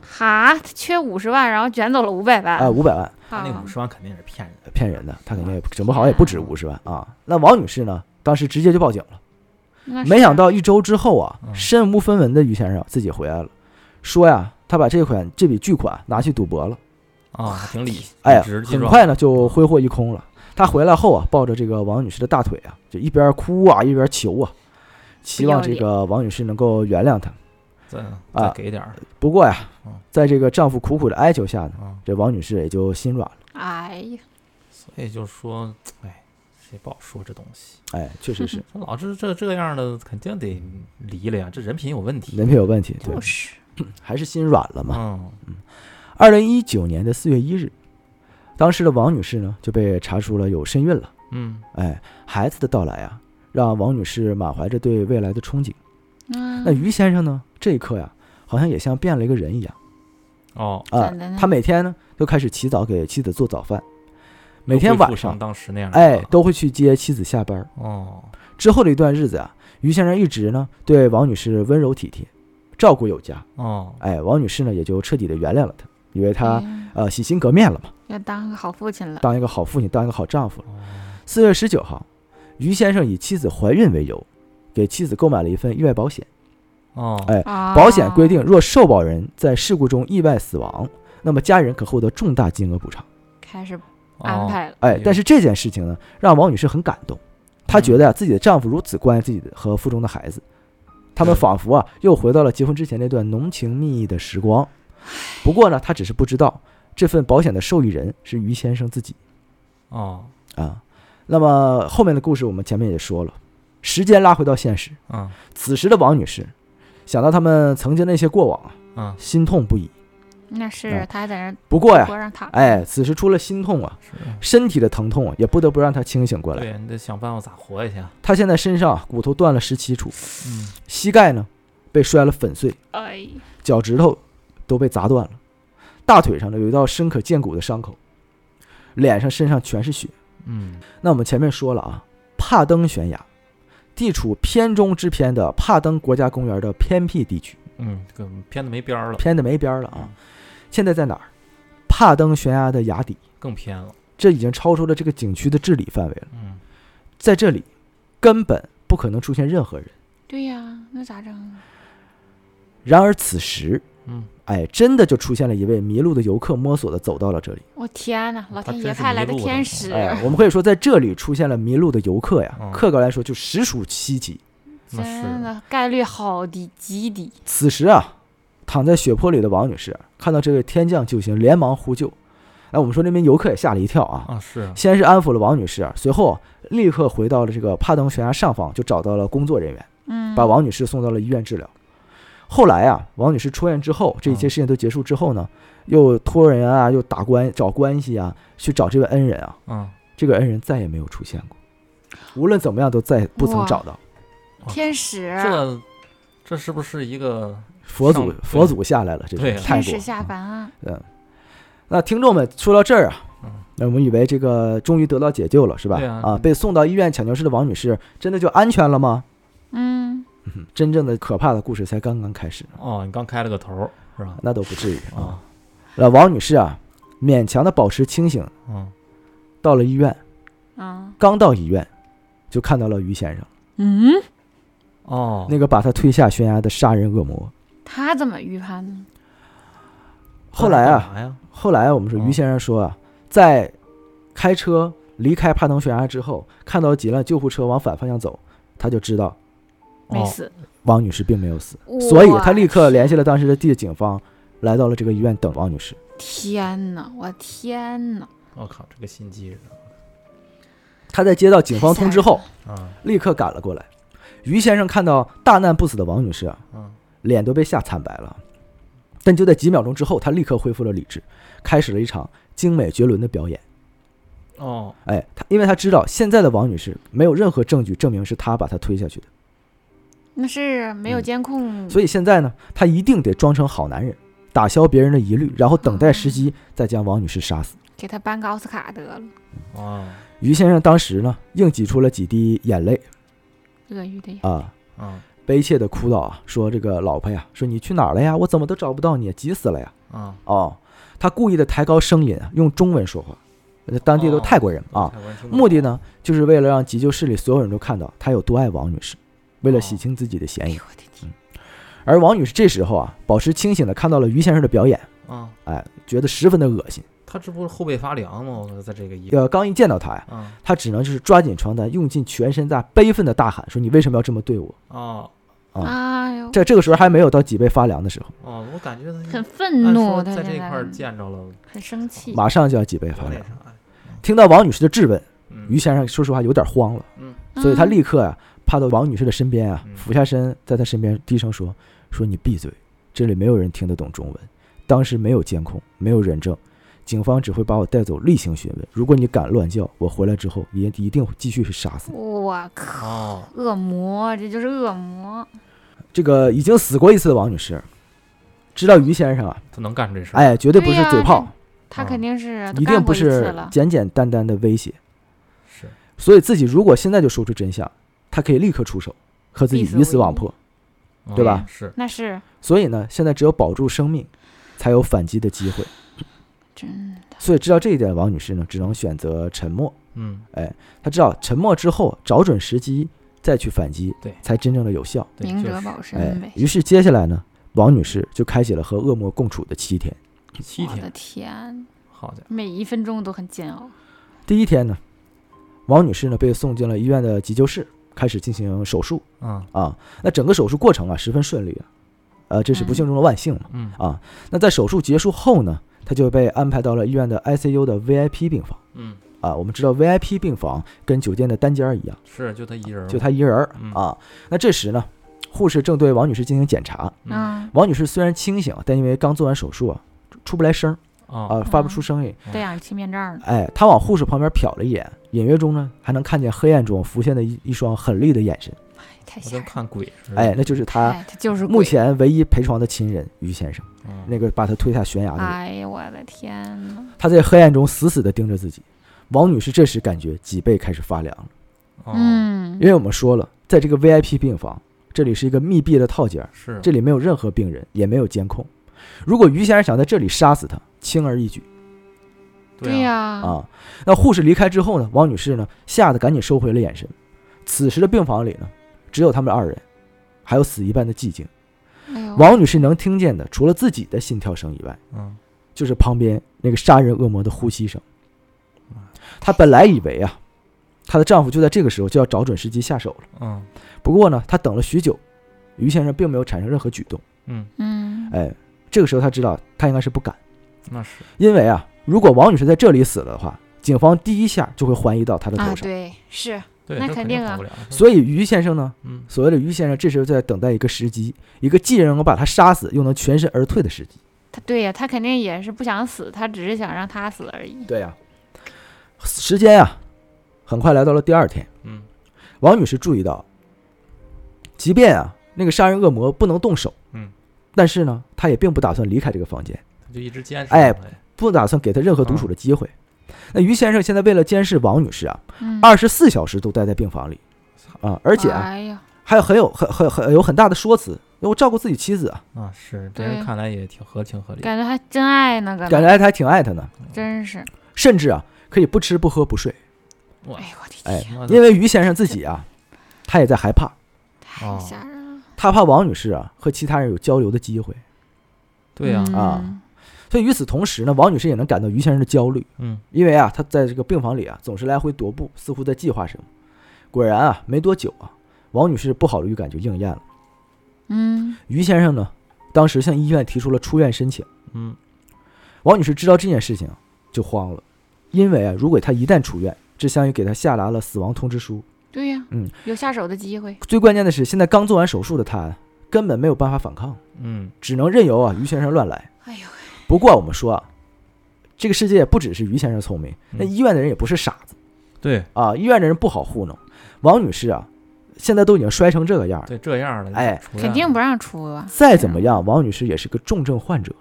哈，他缺五十万，然后卷走了五百万。啊，五百万他那好五十万肯定是骗人的。骗人的，他肯定也整不好也不止五十万啊。那王女士呢，当时直接就报警了，没想到一周之后啊，嗯身无分文的于先生自己回来了，说呀，他把这款这笔巨款拿去赌博了，啊，还挺理，哎呀很快呢就挥霍一空了。他回来后啊，抱着这个王女士的大腿啊，就一边哭啊一边求啊，希望这个王女士能够原谅他。再啊再给点儿不过呀嗯，在这个丈夫苦苦的哀求下呢，啊。这王女士也就心软了。哎呀，所以就说，哎，谁不好说这东西？哎，确实是 这老是这这样的，肯定得离了呀，这人品有问题。人品有问题，对就，是 还是心软了嘛。嗯二零一九年的四月一日，当时的王女士呢就被查出了有身孕了。嗯哎，孩子的到来啊，让王女士满怀着对未来的憧憬。嗯，那于先生呢，这一刻呀，好像也像变了一个人一样哦，啊。他每天呢都开始起早给妻子做早饭，每天晚上当时那样哎都会去接妻子下班儿。哦之后的一段日子啊，于先生一直呢对王女士温柔体贴，照顾有加。哦哎，王女士呢也就彻底的原谅了他，以为他嗯呃洗心革面了嘛，要当个好父亲了。当一个好父亲，当一个好丈夫了。哦四月十九号，于先生以妻子怀孕为由，给妻子购买了一份意外保险。哦哎啊保险规定，若受保人在事故中意外死亡，那么家人可获得重大金额补偿。开始安排了。哎哎，但是这件事情呢，让王女士很感动。她觉得啊、自己的丈夫如此关爱自己的和腹中的孩子，他们仿佛啊又回到了结婚之前那段浓情蜜意的时光。不过呢，她只是不知道这份保险的受益人是于先生自己哦啊。那么后面的故事我们前面也说了，时间拉回到现实，嗯此时的王女士想到他们曾经那些过往啊，嗯心痛不已。那是哎他还在那不过呀，哎，此时除了心痛啊，身体的疼痛啊，也不得不让他清醒过来。对，你得想办法咋活下去啊。她现在身上啊骨头断了十七处，嗯膝盖呢被摔了粉碎，哎，脚趾头都被砸断了，大腿上呢有一道深可见骨的伤口，脸上身上全是血。嗯那我们前面说了啊，帕登悬崖地处偏中之偏的帕登国家公园的偏僻地区，嗯，这个偏的没边儿了，偏的没边儿了啊。现在在哪儿？帕登悬崖的崖底，更偏了。这已经超出了这个景区的治理范围了。嗯在这里根本不可能出现任何人。对呀，那咋整啊？然而此时，嗯，哎，真的就出现了一位迷路的游客，摸索的走到了这里。我天哪，老天爷派来的天使，哎，我们可以说，在这里出现了迷路的游客呀，嗯客观来说就实属稀奇。真的概率好低，极低。此时啊，躺在血泊里的王女士看到这位天降救星，连忙呼救。哎，我们说那名游客也吓了一跳啊，啊是啊先是安抚了王女士啊，随后立刻回到了这个帕登悬崖上方，就找到了工作人员，嗯，把王女士送到了医院治疗。后来啊，王女士出院之后，这一切嗯。事情都结束之后呢，又托人啊，又打关找关系啊，去找这位恩人啊，嗯。这个恩人再也没有出现过，无论怎么样都再不曾找到。天使，这这是不是一个佛祖佛祖下来了，这对。天使下凡啊！嗯，那听众们说到这儿啊嗯，那我们以为这个终于得到解救了，是吧？对啊。啊，被送到医院抢救室的王女士真的就安全了吗？嗯，嗯 真正的可怕的故事才刚刚开始，哦，你刚开了个头是吧？那都不至于啊。啊那王女士啊，勉强的保持清醒，嗯，到了医院，啊刚到医院，就看到了于先生，嗯，哦，那个把他推下悬崖的杀人恶魔。他怎么预判呢？后来啊？后来我们说哦于先生说啊，在开车离开帕腾悬崖之后，看到几辆救护车往反方向走，他就知道哦没死，王女士并没有死，所以他立刻联系了当时的地警方，来到了这个医院等王女士。天哪！我天哪！我靠，这个心机人他在接到警方通知后，啊，立刻赶了过来。于先生看到大难不死的王女士啊，嗯脸都被吓惨白了。但就在几秒钟之后，他立刻恢复了理智，开始了一场精美绝伦的表演。哦，哎，他因为他知道现在的王女士没有任何证据证明是他把她推下去的，那是没有嗯监控，所以现在呢，他一定得装成好男人，打消别人的疑虑，然后等待时机再将王女士杀死。给他颁个奥斯卡得了，哦，于先生当时呢，硬挤出了几滴眼泪鳄鱼的眼。啊，嗯悲切的哭道啊，说这个老婆呀，说你去哪儿了呀？我怎么都找不到你，急死了呀！啊，哦，他故意的抬高声音啊，用中文说话，呃当地都哦泰国人啊，目的呢，就是为了让急救室里所有人都看到他有多爱王女士，为了洗哦清自己的嫌疑。哎。我的天！而王女士这时候啊，保持清醒的看到了于先生的表演，啊，哎，觉得十分的恶心。他这不是后背发凉吗？我在这个医呃，刚一见到他呀，啊他只能就是抓紧床单，用尽全身在悲愤的大喊说：“你为什么要这么对我？哦。啊。哎呦，这这个时候还没有到脊背发凉的时候，哦，我感觉很愤怒，在这一块儿见着了，很生气。马上就要脊背发凉。听到王女士的质问，嗯。于先生说实话有点慌了，嗯。所以他嗯。立刻呀、趴到王女士的身边啊，嗯俯下身在她身边低声说：“说你闭嘴，这里没有人听得懂中文，当时没有监控，没有人证，警方只会把我带走例行询问。如果你敢乱叫，我回来之后也一定会继续去杀死你。我靠，哦，恶魔，这就是恶魔。”这个已经死过一次的王女士，知道于先生啊，他能干这事儿？哎，绝对不是嘴炮，他啊肯定是一定不是。简简单单的威胁。是所以自己如果现在就说出真相，他可以立刻出手，和自己鱼死网破。对吧嗯是那是所以呢，现在只有保住生命，才有反击的机会。真的。所以知道这一点的王女士呢，只能选择沉默。嗯，哎她知道沉默之后，找准时机再去反击，对才真正的有效。明哲保身哎呗，。于是接下来呢，王女士就开启了和恶魔共处的七天。七我的天，天，好家伙，每一分钟都很煎熬。第一天呢，王女士呢被送进了医院的急救室，开始进行手术嗯啊。那整个手术过程啊十分顺利啊，呃，这是不幸中的万幸嘛嗯啊。那在手术结束后呢，他就被安排到了医院的 ICU 的 VIP 病房嗯，啊。我们知道 VIP 病房跟酒店的单间儿一样，是就他一人儿，就他一人啊。那这时呢，护士正对王女士进行检查。嗯嗯，王女士虽然清醒，但因为刚做完手术啊，出不来声儿啊啊，发不出声音。戴氧气面罩呢。哎，他往护士旁边瞟了一眼，隐约中呢还能看见黑暗中浮现的一一双狠厉的眼神。太吓人。看鬼似的，哎，那就是他就是目。前唯一陪床的亲人于先生，嗯那个把他推下悬崖的人。哎呀，我的天呐！他在黑暗中死死地盯着自己。王女士这时感觉脊背开始发凉了，哦嗯因，为我们说了，在这个 VIP 病房，这里是一个密闭的套间，是这里没有任何病人，也没有监控。如果于先生想在这里杀死他，轻而易举对呀，啊。那护士离开之后呢，王女士呢吓得赶紧收回了眼神。此时的病房里呢，只有他们二人，还有死一般的寂静。哎，王女士能听见的，除了自己的心跳声以外，嗯就是旁边那个杀人恶魔的呼吸声。她本来以为啊，她的丈夫就在这个时候就要找准时机下手了。嗯不过呢，她等了许久，于先生并没有产生任何举动。嗯，嗯，哎，这个时候她知道她应该是不敢，那是因为啊，如果王女士在这里死了的话，警方第一下就会怀疑到她的啊，头上。对，是，那肯定啊所以于先生呢，嗯所谓的于先生这时候在等待一个时机，一个既能够把他杀死，又能全身而退的时机。他对呀，他肯定也是不想死，他只是想让他死而已。对呀、时间啊，很快来到了第二天。嗯王女士注意到，即便啊那个杀人恶魔不能动手，嗯，但是呢，他也并不打算离开这个房间，他就一直坚持哎，不打算给她任何独处的机会。那于先生现在为了监视王女士啊，嗯，二十四小时都待在病房里啊，而且啊哎，还有很有很很很有很大的说辞，我照顾自己妻子啊，啊，是这人看来也挺合情合理。感觉还真爱那个，感觉他还挺爱她呢，真是，甚至啊可以不吃不喝不睡。哎呦我的哎天，因为于先生自己啊，他也在害怕，太哦吓人了。他怕王女士啊和其他人有交流的机会。对呀，啊。嗯所以与此同时呢，王女士也能感到于先生的焦虑，嗯因为啊，他在这个病房里啊总是来回踱步，似乎在计划什么。果然啊，没多久啊，王女士不好的预感就应验了。嗯，于先生呢，当时向医院提出了出院申请。嗯王女士知道这件事情就慌了，因为啊，如果他一旦出院，这相当于给他下达了死亡通知书。对呀，嗯，有下手的机会。最关键的是，现在刚做完手术的她啊根本没有办法反抗，嗯只能任由啊于先生乱来。哎呦，不过我们说啊，这个世界不只是于先生聪明，那嗯医院的人也不是傻子对啊，医院的人不好糊弄。王女士啊，现在都已经摔成这个样儿，对，这样的哎肯定不让出啊。再怎么样，王女士也是个重症患者，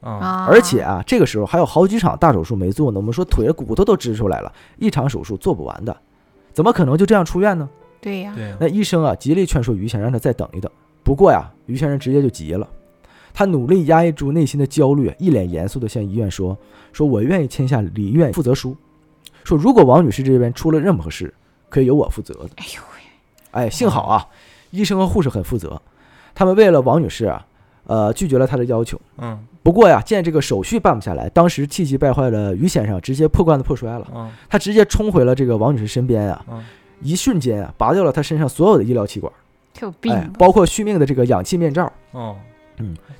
啊，啊，而且啊，这个时候还有好几场大手术没做呢。我们说腿的骨头都支出来了，一场手术做不完的，怎么可能就这样出院呢？对呀，对呀，那医生啊，极力劝说于先生让他再等一等。不过呀，于先生直接就急了，他努力压抑住内心的焦虑，一脸严肃地向医院说：“说我愿意签下离院负责书，说如果王女士这边出了任何事，可以由我负责的。哎呦喂，”哎，幸好啊，医生和护士很负责，他们为了王女士啊，呃，拒绝了他的要求。嗯。不过呀，见这个手续办不下来，当时气急败坏的于先生直接破罐子破摔了，嗯。他直接冲回了这个王女士身边啊，嗯。一瞬间啊，拔掉了她身上所有的医疗气管。他有病哎，包括续命的这个氧气面罩。哦，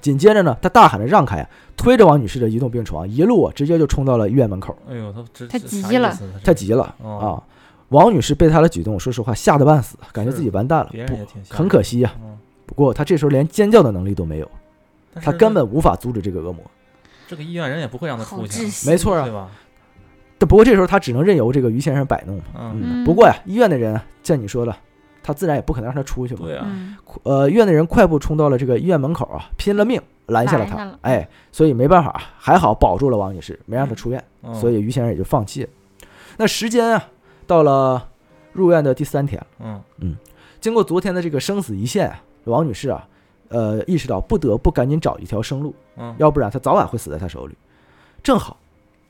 紧接着呢，他大喊着让开啊，推着王女士的移动病床，一路啊直接就冲到了医院门口。哎呦，他这他急了太急了哦啊！王女士被他的举动，说实话吓得半死，感觉自己完蛋了别，人也挺吓很可惜呀、嗯不过他这时候连尖叫的能力都没有，他根本无法阻止这个恶魔。这个医院人也不会让他出去。没错啊对，吧？但不过这时候他只能任由这个于先生摆弄嘛。嗯，嗯不过呀，医院的人啊像你说的，他自然也不可能让他出去嘛。对啊，嗯，呃，医院的人快步冲到了这个医院门口啊，拼了命拦下了他。哎，所以没办法，还好保住了王女士，没让她出院。嗯所以于先生也就放弃了。那时间啊，到了入院的第三天了。嗯经过昨天的这个生死一线啊，王女士啊，呃，意识到不得不赶紧找一条生路，嗯，要不然她早晚会死在他手里。正好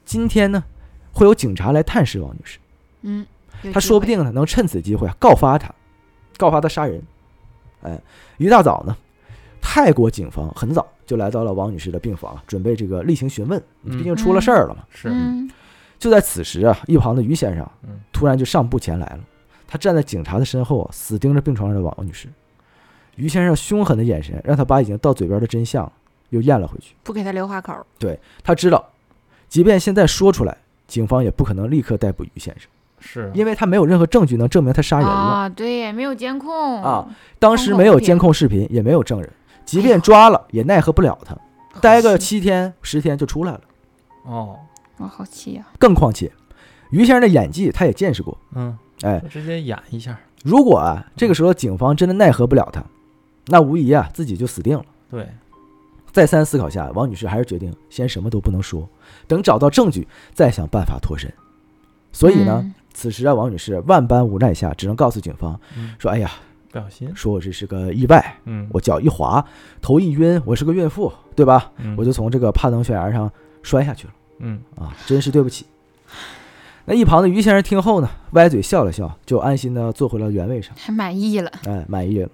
今天呢，会有警察来探视王女士，嗯，有他说不定呢能趁此机会啊告发她，告发他杀人。哎，一大早呢，泰国警方很早就来到了王女士的病房，准备这个例行询问，嗯毕竟出了事儿了嘛。是，嗯，就在此时啊，一旁的于先生嗯突然就上步前来了，他站在警察的身后啊，死盯着病床上的王女士。于先生凶狠的眼神让他把已经到嘴边的真相又咽了回去。不给他留话口对。他知道，即便现在说出来，警方也不可能立刻逮捕于先生，是，因为他没有任何证据能证明他杀人了。啊，对呀，没有监控啊，当时没有监控视频，也没有证人，即便抓了也奈何不了他，待个七天十天就出来了。哦，我好气呀！更况且，于先生的演技他也见识过，嗯，哎，直接演一下，如果啊这个时候警方真的奈何不了他，那无疑啊自己就死定了。对，再三思考下，王女士还是决定先什么都不能说，等找到证据再想办法脱身。所以呢，嗯此时啊，王女士万般无奈下，只能告诉警方嗯，说：“哎呀，不小心，说我这是个意外，嗯，我脚一滑，头一晕，我是个孕妇，对吧？嗯我就从这个攀登悬崖上摔下去了嗯啊，真是对不起。”那一旁的于先生听后呢，歪嘴笑了笑，就安心的坐回了原位上，还满意了。哎，满意了。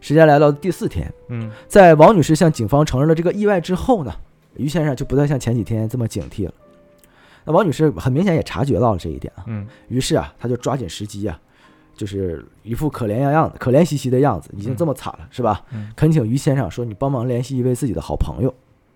时间来到第四天，嗯在王女士向警方承认了这个意外之后呢，于先生就不再像前几天这么警惕了。那王女士很明显也察觉到了这一点啊，嗯于是啊，她就抓紧时机啊，就是一副可怜样样子、可怜兮兮的样子，已经这么惨了，是吧？嗯恳请于先生说：“你帮忙联系一位自己的好朋友，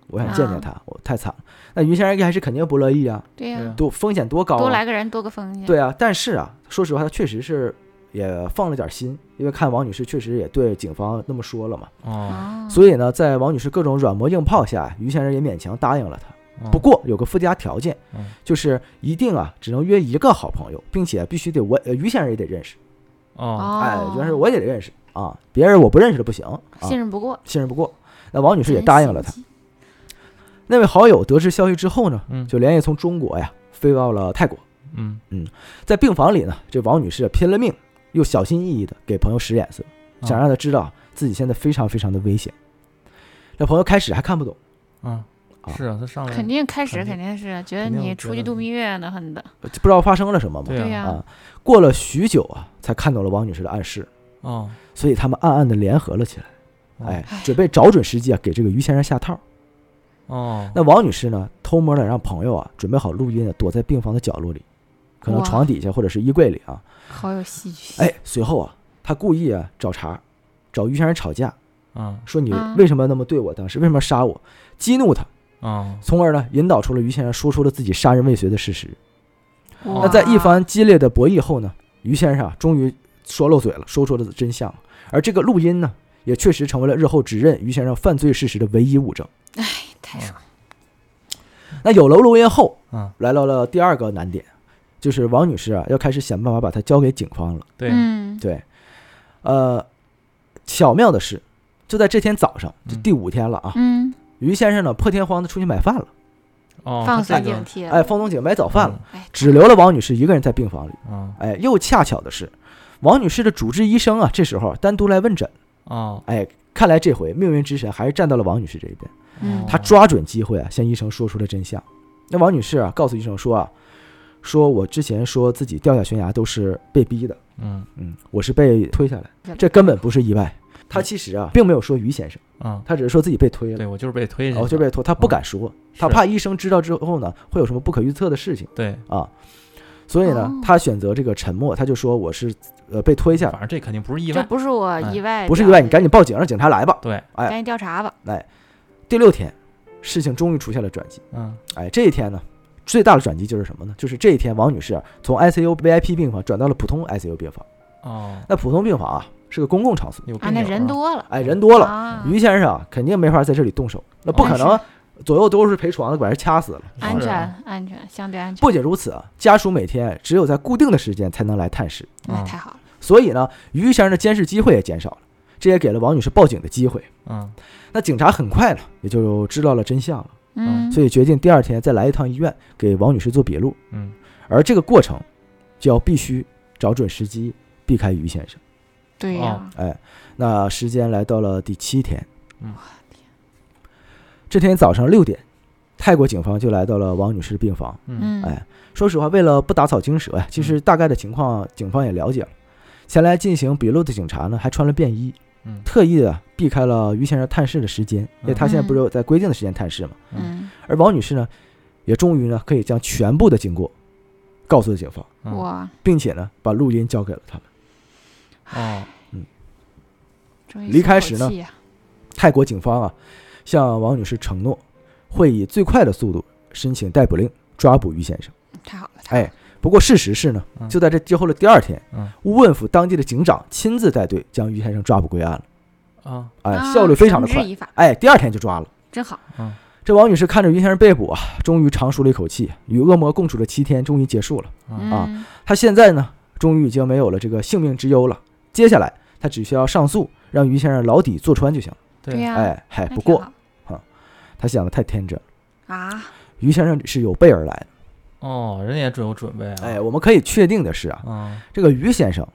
我想见见他，我太惨了。”那于先生一开始肯定不乐意啊，对呀啊，多风险多高啊！多来个人多个风险。对啊，但是啊，说实话，他确实是也放了点心，因为看王女士确实也对警方那么说了嘛，哦，哦，所以呢，在王女士各种软磨硬泡下，于先生也勉强答应了她。哦不过有个附加条件嗯，就是一定啊只能约一个好朋友，并且必须得我呃于先生也得认识，哦，哦，哎，就是我也得认识啊，别人我不认识的不行啊，信任不过，信任不过。那王女士也答应了他。那位好友得知消息之后呢，嗯。就连夜从中国呀飞到了泰国。嗯。在病房里呢，这王女士拼了命，又小心翼翼的给朋友使眼色，想让他知道自己现在非常非常的危险。这朋友开始还看不懂，嗯啊，是啊，他上来肯定开始肯定是觉得你出去度蜜月呢，恨的。不知道发生了什么嘛。对呀，过了许久啊，才看到了王女士的暗示，哦，所以他们暗暗的联合了起来，哦哎，准备找准时机啊，给这个于先生下套。哦，那王女士呢，偷摸的让朋友啊准备好录音啊，躲在病房的角落里，可能床底下或者是衣柜里啊。好有戏剧性。哎，随后啊，她故意啊找茬，找于先生吵架，嗯说你嗯为什么那么对我，当时为什么要杀我，激怒他，哦，从而呢引导出了于先生说出了自己杀人未遂的事实。那在一番激烈的博弈后呢，于先生啊终于说漏嘴了，说出了真相。而这个录音呢，也确实成为了日后指认于先生犯罪事实的唯一物证。哎太爽，那有了录音后，嗯，来到了第二个难点，就是王女士啊要开始想办法把它交给警方了。对，嗯，对，呃，巧妙的是，就在这天早上，就嗯。第五天了啊，嗯，于先生呢破天荒的出去买饭了，哦，放松警惕了。哎，放松警买早饭了，哎，只留了王女士一个人在病房里。嗯，哎，又恰巧的是，王女士的主治医生啊，这时候单独来问诊。哦，哎，看来这回命运之神还是站到了王女士这一边。嗯他抓准机会啊，向医生说出了真相。那王女士啊，告诉医生说啊，说我之前说自己掉下悬崖都是被逼的，嗯嗯，我是被推下来，这根本不是意外。他其实啊，并没有说于先生，嗯，他只是说自己被推了，对我就是被推下去，哦，就被推，他不敢说，他怕医生知道之后呢，会有什么不可预测的事情对，啊。所以呢哦，他选择这个沉默，他就说我是呃被推下来，反正这肯定不是意外，这不是我哎意外，不是意外，你赶紧报警，让警察来吧。对，哎赶紧调查吧。哎第六天，事情终于出现了转机。嗯哎，这一天呢，最大的转机就是什么呢？就是这一天，王女士啊从 ICU VIP 病房转到了普通 ICU 病房。哦，那普通病房啊是个公共场所，有啊，那人多了，哎，人多了，啊于先生啊肯定没法在这里动手，那不可能哦左右都是陪床的，把人掐死了。安全安全，相对安全。不仅如此啊，家属每天只有在固定的时间才能来探视，嗯那太好了。所以呢，于先生的监视机会也减少了，这也给了王女士报警的机会。嗯那警察很快呢也就知道了真相了，嗯，所以决定第二天再来一趟医院给王女士做笔录。嗯，而这个过程就要必须找准时机，避开于先生。对呀，哎，那时间来到了第七天，嗯，这天早上六点，泰国警方就来到了王女士的病房。嗯。嗯，哎，说实话，为了不打草惊蛇呀，其实大概的情况警方也了解了。前来进行笔录的警察呢，还穿了便衣，嗯。特意的避开了于先生探视的时间，因为他现在不是有在规定的时间探视嘛。嗯，而王女士呢，也终于呢可以将全部的经过告诉了警方，嗯。哇，并且呢把录音交给了他们。哦，嗯离开时呢泰国警方啊，向王女士承诺，会以最快的速度申请逮捕令，抓捕于先生。太好了，太好哎，不过事实是呢，嗯就在这之后的第二天，嗯乌汶府当地的警长亲自带队将于先生抓捕归案了。啊，哎，啊效率非常的快。哎，第二天就抓了。真好。嗯这王女士看着于先生被捕啊，终于长舒了一口气，与恶魔共处的七天终于结束了。嗯啊嗯，她现在呢，终于已经没有了这个性命之忧了。接下来，他只需要上诉，让于先生牢底坐穿就行了。对，对呀，哎，嗨，不过好她想的太天真了。啊，于先生是有备而来的。哦，人家也准有准备啊，哎，我们可以确定的是啊，嗯这个于先生，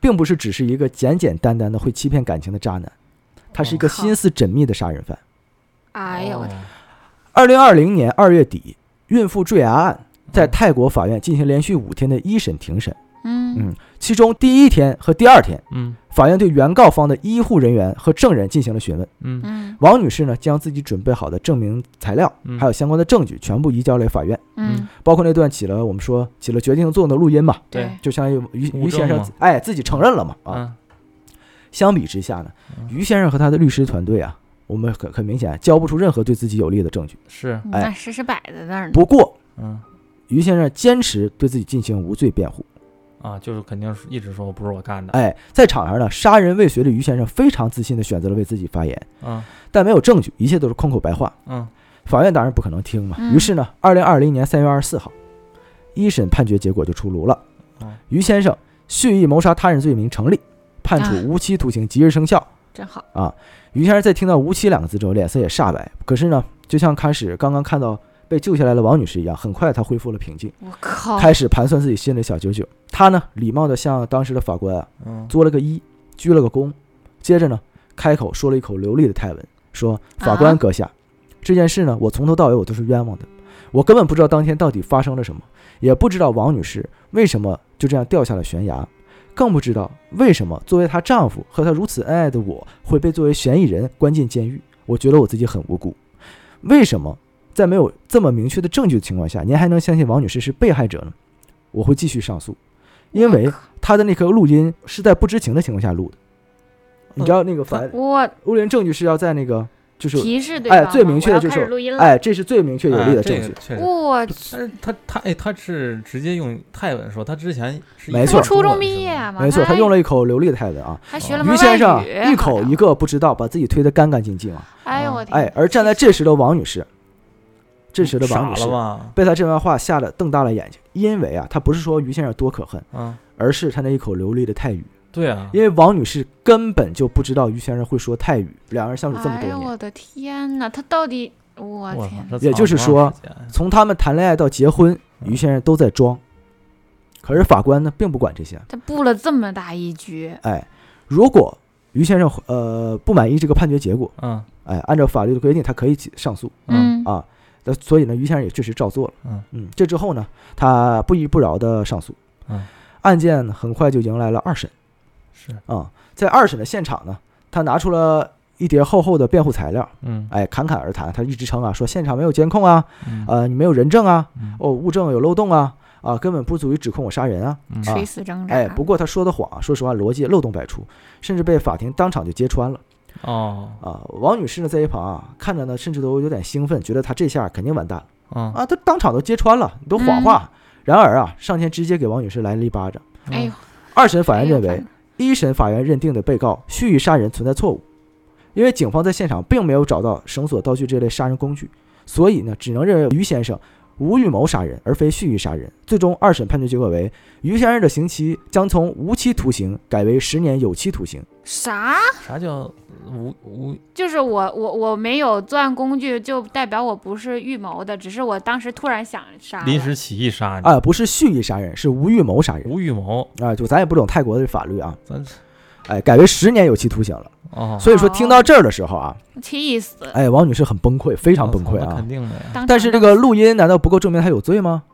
并不是只是一个简简单单的会欺骗感情的渣男，他是一个心思缜密的杀人犯。哎呦我的，哦二零二零年二月底，孕妇坠崖案在嗯泰国法院进行连续五天的一审庭审，嗯嗯，其中第一天和第二天，嗯。法院对原告方的医护人员和证人进行了询问。嗯。嗯。王女士呢，将自己准备好的证明材料，嗯。还有相关的证据全部移交给法院，嗯，包括那段起了我们说起了决定作用的录音嘛，对。对，就相当于于于先生哎自己承认了嘛啊。嗯。相比之下呢嗯，于先生和他的律师团队啊，我们很很明显交不出任何对自己有利的证据。是。哎。事实实摆在那儿呢。不过，嗯。于先生坚持对自己进行无罪辩护。啊，就是肯定是一直说不是我干的，哎，在场上呢，杀人未遂的于先生非常自信地选择了为自己发言，嗯但没有证据，一切都是空口白话。嗯法院当然不可能听嘛。嗯于是呢，二零二零年三月二十四号，一审判决结果就出炉了。哦于先生蓄意谋杀他人罪名成立，判处啊无期徒刑即日生效。真好，啊，于先生在听到“无期”两个字之后，脸色也煞白。可是呢，就像开始刚刚看到被救下来的王女士一样，很快她恢复了平静，我靠，开始盘算自己心里的小九九。她呢，礼貌地向当时的法官啊嗯作了个揖，鞠了个躬，接着呢，开口说了一口流利的泰文，说：“法官啊阁下，这件事呢，我从头到尾我都是冤枉的，我根本不知道当天到底发生了什么，也不知道王女士为什么就这样掉下了悬崖，更不知道为什么作为她丈夫和她如此恩爱的我会被作为嫌疑人关进监狱。我觉得我自己很无辜，为什么在没有这么明确的证据的情况下，您还能相信王女士是被害者呢？我会继续上诉，因为她的那颗录音是在不知情的情况下录的。你知道那个反我录音证据是要在那个就是提示对哎最明确的就是。哎，这是最明确有力的哎证据。我但是他他哎，他是直接用泰文说，他之前是没错他初中毕业嘛，没错，他还用了一口流利的泰文啊。还学了于先生语一口一。个不知道，把自己推得干干净净啊！哎呦我天！哎，而站在这时的王女士，这时的王女士傻了吧？被他这番话吓得瞪大了眼睛，因为啊，他不是说于先生多可恨，嗯，而是他那一口流利的泰语。对啊，因为王女士根本就不知道于先生会说泰语，两人相处这么哎多年，呦我的天哪！他到底我天，也就是说从他们谈恋爱到结婚，嗯于先生都在装。可是法官呢，并不管这些。他布了这么大一局，哎，如果于先生呃不满意这个判决结果，嗯哎，按照法律的规定，他可以起上诉嗯啊。那所以呢，于先生也确实照做了。嗯嗯，这之后呢，他不依不饶的上诉。嗯，案件很快就迎来了二审。是啊、在二审的现场呢，他拿出了一叠厚厚的辩护材料，嗯哎，侃侃而谈。他一直称啊，说现场没有监控啊，嗯呃，你没有人证啊，嗯哦，物证有漏洞啊，啊，根本不足以指控我杀人啊。嗯垂死挣扎。哎，不过他说的谎啊，说实话，逻辑漏洞百出，甚至被法庭当场就揭穿了哦啊。王女士呢，在一旁啊，看着呢，甚至都有点兴奋，觉得他这下肯定完蛋了嗯啊，他当场都揭穿了，你都谎话。然而啊，上前直接给王女士来了一巴掌。哎呦，二审法院认为哎，一审法院认定的被告蓄意杀人存在错误，因为警方在现场并没有找到绳索、刀具这类杀人工具，所以呢，只能认为于先生无预谋杀人，而非蓄意杀人。最终，二审判决结果为，于先生的刑期将从无期徒刑改为十年有期徒刑。啥？啥叫无无就是我我我没有作案工具，就代表我不是预谋的，只是我当时突然想杀。临时起意杀你？啊，不是蓄意杀人，是无预谋杀人无预谋，啊！就咱也不懂泰国的法律啊，咱哎，改为十年有期徒刑了。哦，所以说，听到这儿的时候啊，气死！哎，王女士很崩溃，非常崩溃啊肯。定的呀。但是这个录音难道不够证明他有罪吗？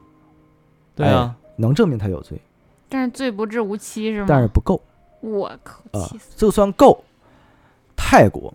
对啊，能证明他有罪，但是罪不至无期是吗？但是不够。我靠，啊气死！就算够，泰国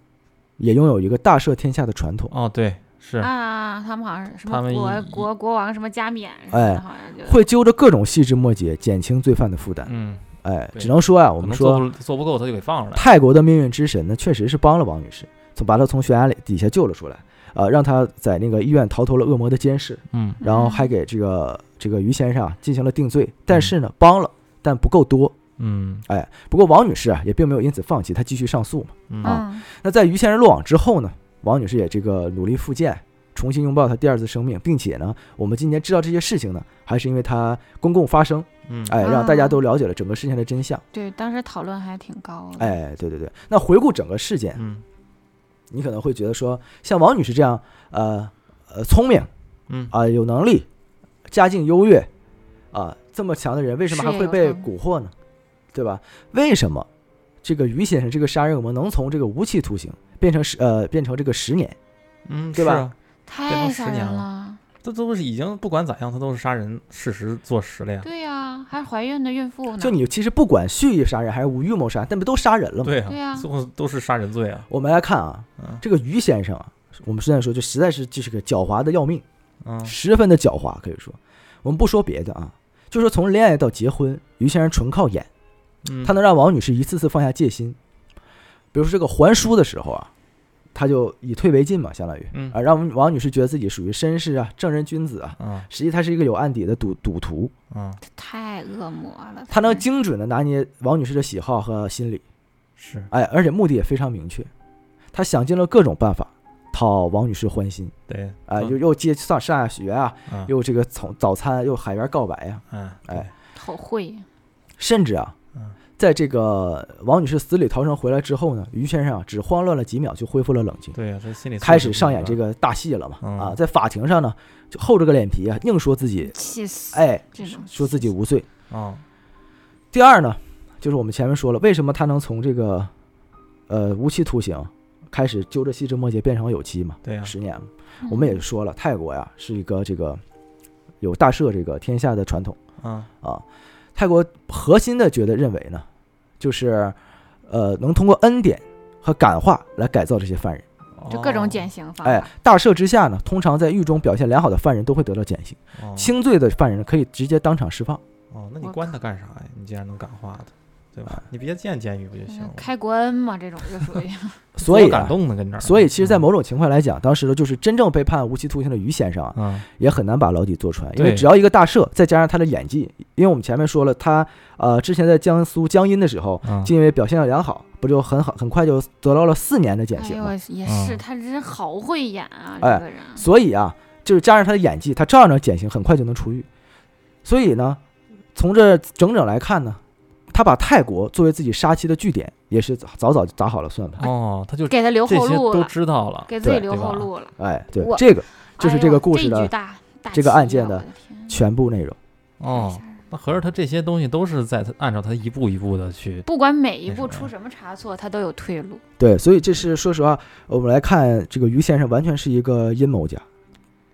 也拥有一个大赦天下的传统，哦对是，啊，他们好像是什么国国国王什么加冕什么哎的，好像就会揪着各种细枝末节减轻罪犯的负担。嗯，哎，只能说啊，我们说做不够他就给放出来。泰国的命运之神呢，确实是帮了王女士，从把她从悬崖里底下救了出来，呃，让他在那个医院逃脱了恶魔的监视，嗯然后还给这个这个于先生啊进行了定罪。但是呢，帮了，但不够多。嗯哎，不过王女士啊也并没有因此放弃，她继续上诉嘛。嗯啊嗯，那在于先生落网之后呢，王女士也这个努力复健，重新拥抱她第二次生命，并且呢，我们今天知道这些事情呢，还是因为她公共发声，嗯哎，让大家啊都了解了整个事情的真相。对，当时讨论还挺高的。哎，对对对。那回顾整个事件，嗯你可能会觉得说，像王女士这样，呃呃，聪明嗯啊、有能力，家境优越啊、这么强的人，为什么还会被蛊惑呢？对吧？为什么这个于先生这个杀人恶魔能从这个无期徒刑变成十呃变成这个十年？嗯，对吧啊？太变成吓人十年了了。这都是已经不管咋样，他都是杀人事实坐实了呀。对呀、还怀孕的孕妇呢。就你其实不管蓄意杀人还是无预谋杀人，但不都杀人了吗？对啊，对呀最后都是杀人罪啊。我们来看啊，嗯这个于先生啊，我们现在说就实在是就是个狡猾的要命，嗯十分的狡猾，可以说，我们不说别的啊，就说从恋爱到结婚，于先生纯靠演，嗯，他能让王女士一次次放下戒心。比如说这个还书的时候啊，他就以退为进嘛，相当于。嗯。啊，让王女士觉得自己属于绅士啊、正人君子啊，嗯。实际他是一个有案底的赌赌徒，嗯。太恶魔了。他能精准的拿捏王女士的喜好和心理。是。哎，而且目的也非常明确，他想尽了各种办法讨王女士欢心，对。哎，嗯。又又接上上下学啊，嗯。又这个从早餐又海边告白呀、嗯哎，好会。甚至啊嗯，在这个王女士死里逃生回来之后呢，于先生啊只慌乱了几秒就恢复了冷静，对呀，这心里开始上演这个个大戏了嘛，嗯。啊，在法庭上呢就厚着个脸皮啊，硬说自己气死！哎说自己无罪。啊第二呢，就是我们前面说了，为什么他能从这个呃无期徒刑，开始揪着细枝末节变成有期嘛，对呀，十年我们也说了，泰国呀是一个这个有大赦这个天下的传统。啊，啊。泰国核心的觉得认为呢，就是呃能通过恩典和感化来改造这些犯人。就各种哦减刑法哎。，大赦之下呢，通常在狱中表现良好的犯人都会得到减刑，哦轻罪的犯人可以直接当场释放。哦，那你关他干啥呀？你既然能感化他，对吧？你别建监狱不就行了？开国恩嘛，这种就属于 所以、感动呢，跟这儿。所以其实，在嗯某种情况来讲，当时的就是真正被判无期徒刑的于先生啊，嗯也很难把牢底坐穿，因为只要一个大赦，再加上他的演技，因为我们前面说了，他呃之前在江苏江阴的时候，嗯就因为表现的良好，不就很好，很快就得到了四年的减刑吗。，也是，嗯他真好会演啊，哎这个人。所以啊，就是加上他的演技，他照样能减刑，很快就能出狱。所以呢，从这整整来看呢，他把泰国作为自己杀妻的据点，也是早早就打好了算盘。哦，他就给他留这些都后路了，知道了。给自己留后路了。哎，对，这个就是这个故事的这个案件的全部内容。哦那合着他这些东西都是在他按照他一步一步的去。不管每一步出什么差错，他都有退路。对，所以这是说实话，我们来看这个于先生完全是一个阴谋家。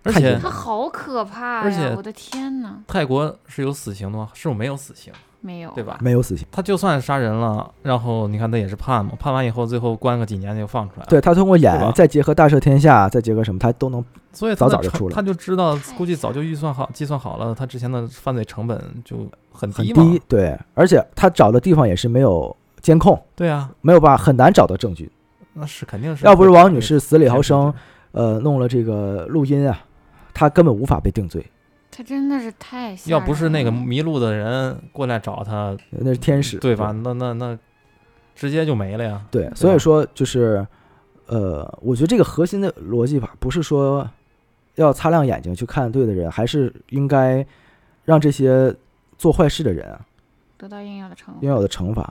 而且他好可怕而且！呀我的天哪，泰国是有死刑的吗？是不是没有死刑？没有对吧？没有死刑。他就算杀人了，然后你看他也是判嘛，判完以后最后关个几年就放出来了。对他通过演，再结合大赦天下，再结合什么，他都能所以他早早就出来他就知道，估计早就预算好、计算好了，他之前的犯罪成本就很很低嘛。低。对，而且他找的地方也是没有监控，对啊，没有办法，很难找到证据。那是肯定是。要不是王女士死里逃生，，呃，弄了这个录音啊，他根本无法被定罪。他真的是太吓要不是那个迷路的人过来找他，那是天使，对吧？？那那那直接就没了呀。对，所以说就是，呃，我觉得这个核心的逻辑吧，不是说要擦亮眼睛去看对的人，还是应该让这些做坏事的人啊得到应有的惩。应有的惩罚，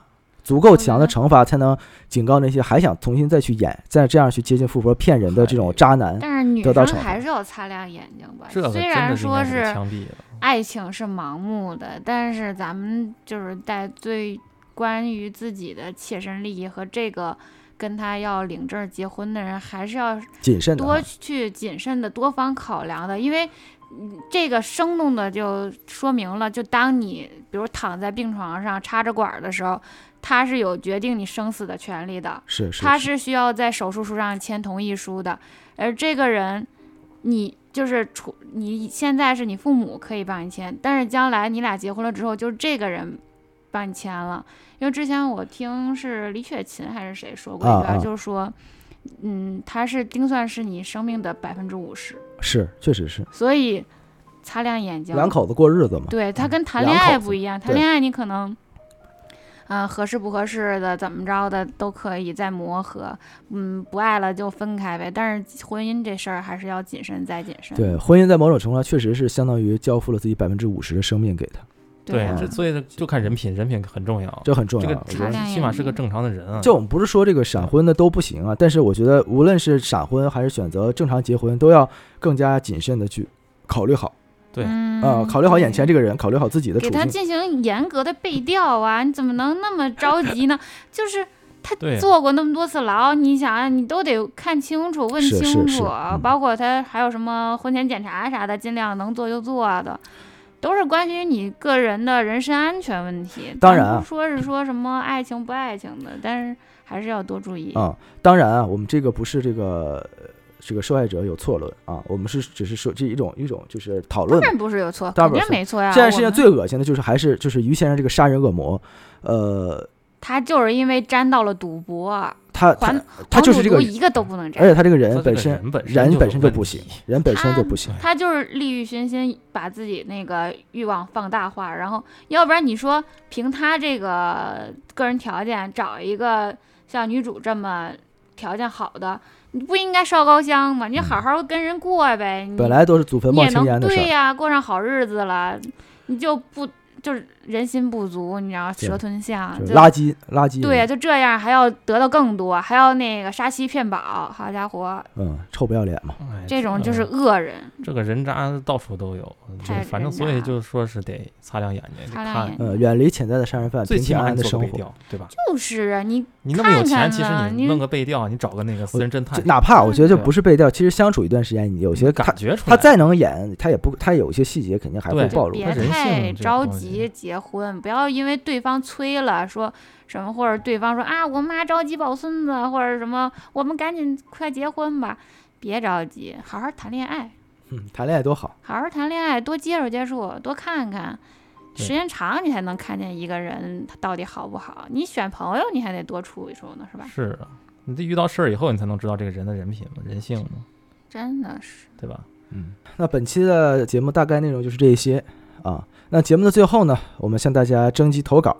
足够强的惩罚，才能警告那些还想重新再去演、再这样去接近富婆、骗人的这种渣男。但是女得到惩罚生还是要擦亮眼睛吧。这虽然说是枪毙的。爱情是盲目的，但是咱们就是在最关于自己的切身利益和这个跟他要领证结婚的人，还是要谨慎多去谨慎的多方考量的，因为。嗯这个生动的就说明了，就当你比如躺在病床上插着管儿的时候，他是有决定你生死的权利的。是是，他是需要在手术书上签同意书的，而这个人，你就是除你现在是你父母可以帮你签，但是将来你俩结婚了之后，就是这个人帮你签了。因为之前我听是李雪琴还是谁说过一个，啊啊就是说，嗯，他是精算是你生命的百分之五十，是确实是所以擦亮眼睛，两口子过日子嘛。对，他跟谈恋爱不一样，谈恋爱你可能，嗯、合适不合适的，怎么着的都可以再磨合，嗯，不爱了就分开呗。但是婚姻这事儿还是要谨慎再谨慎。对，婚姻在某种程度上确实是相当于交付了自己百分之五十的生命给他，对，所以就看人品，人品很重要。这很重要。这个起码是个正常的人啊。就我们不是说这个闪婚的都不行啊，但是我觉得无论是闪婚还是选择正常结婚，都要更加谨慎的去考虑好对嗯，啊、考虑好眼前这个人，考虑好自己的处境。给他进行严格的背调啊！你怎么能那么着急呢？就是他坐过那么多次牢，你想啊，你都得看清楚、问清楚，是嗯包括他还有什么婚前检查啥的，尽量能做就做的，都是关于你个人的人身安全问题。当然啊不说是说什么爱情不爱情的，但是还是要多注意。啊、当然啊，我们这个不是这个呃这个受害者有错论啊，我们是只是说这一种一种就是讨论。当然不是有错，肯当然没错呀。这件事情最恶心的就是还是就是于先生这个杀人恶魔，呃，他就是因为沾到了赌博，他还他他就是这个一个都不能沾而。且他这个人他这个本身人本身就不行，人本身就不行。他就是利欲熏心，把自己那个欲望放大化，然后要不然你说凭他这个个人条件找一个像女主这么条件好的，你不应该烧高香吗？你好好跟人过呗。你本来都是祖坟冒青烟的事儿，对呀、过上好日子了，你就不就是人心不足，你知道蛇吞象，垃圾垃圾。对，，就这样还要得到更多，还要那个杀妻骗保，好家伙，嗯，臭不要脸嘛。哎这种就是恶人。这个人渣到处都有，反正所以就说是得擦亮眼睛，擦亮眼，呃，远离潜在的杀人犯，最平平安起码的生活。对吧？就是啊，你你那么有钱，其实你你弄个背调，你找个那个私人侦探，哪怕我觉得就不是背调，其实相处一段时间，你有些感觉出来，他再能演，他也不他有一些细节肯定还会暴露。别他人性太着东西急结婚，不要因为对方催了说什么，或者对方说啊，我妈着急抱孙子，或者什么，我们赶紧快结婚吧。别着急，好好谈恋爱，嗯，谈恋爱多好。好好谈恋爱，多接触接触，多看看，时间长你才能看见一个人他到底好不好。你选朋友你还得多处一处呢，是吧？是啊，你得遇到事儿以后，你才能知道这个人的人品嘛、人性嘛，真的是，对吧？嗯，那本期的节目大概内容就是这些啊。那节目的最后呢，我们向大家征集投稿。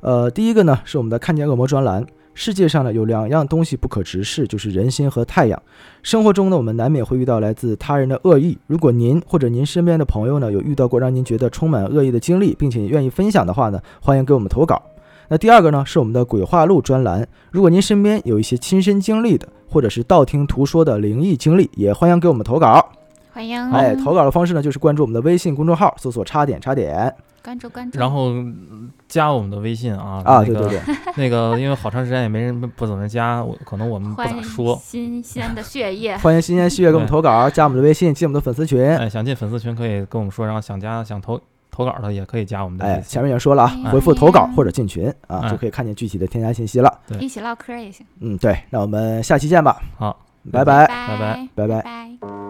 呃，第一个呢是我们的看见恶魔专栏。世界上呢有两样东西不可直视，就是人心和太阳。生活中呢，我们难免会遇到来自他人的恶意。如果您或者您身边的朋友呢有遇到过让您觉得充满恶意的经历，并且愿意分享的话呢，欢迎给我们投稿。那第二个呢是我们的鬼话录专栏。如果您身边有一些亲身经历的，或者是道听途说的灵异经历，也欢迎给我们投稿。欢迎，哎，投稿的方式呢，就是关注我们的微信公众号，搜索“叉点叉点关注关注，然后嗯加我们的微信啊”啊，那个对对对，那个，因为好长时间也没人不怎么加，我可能我们不咋说。新鲜的血液。欢迎新鲜血液给我们投稿，加我们的微信，进我们的粉丝群。哎，想进粉丝群可以跟我们说，然后想加想投投稿的也可以加我们的哎，前面也说了啊，哎回复投稿或者进群啊，哎就可以看见具体的添加信息了。对一起唠嗑也行。嗯，对，那我们下期见吧，好，拜拜，拜拜拜拜。拜。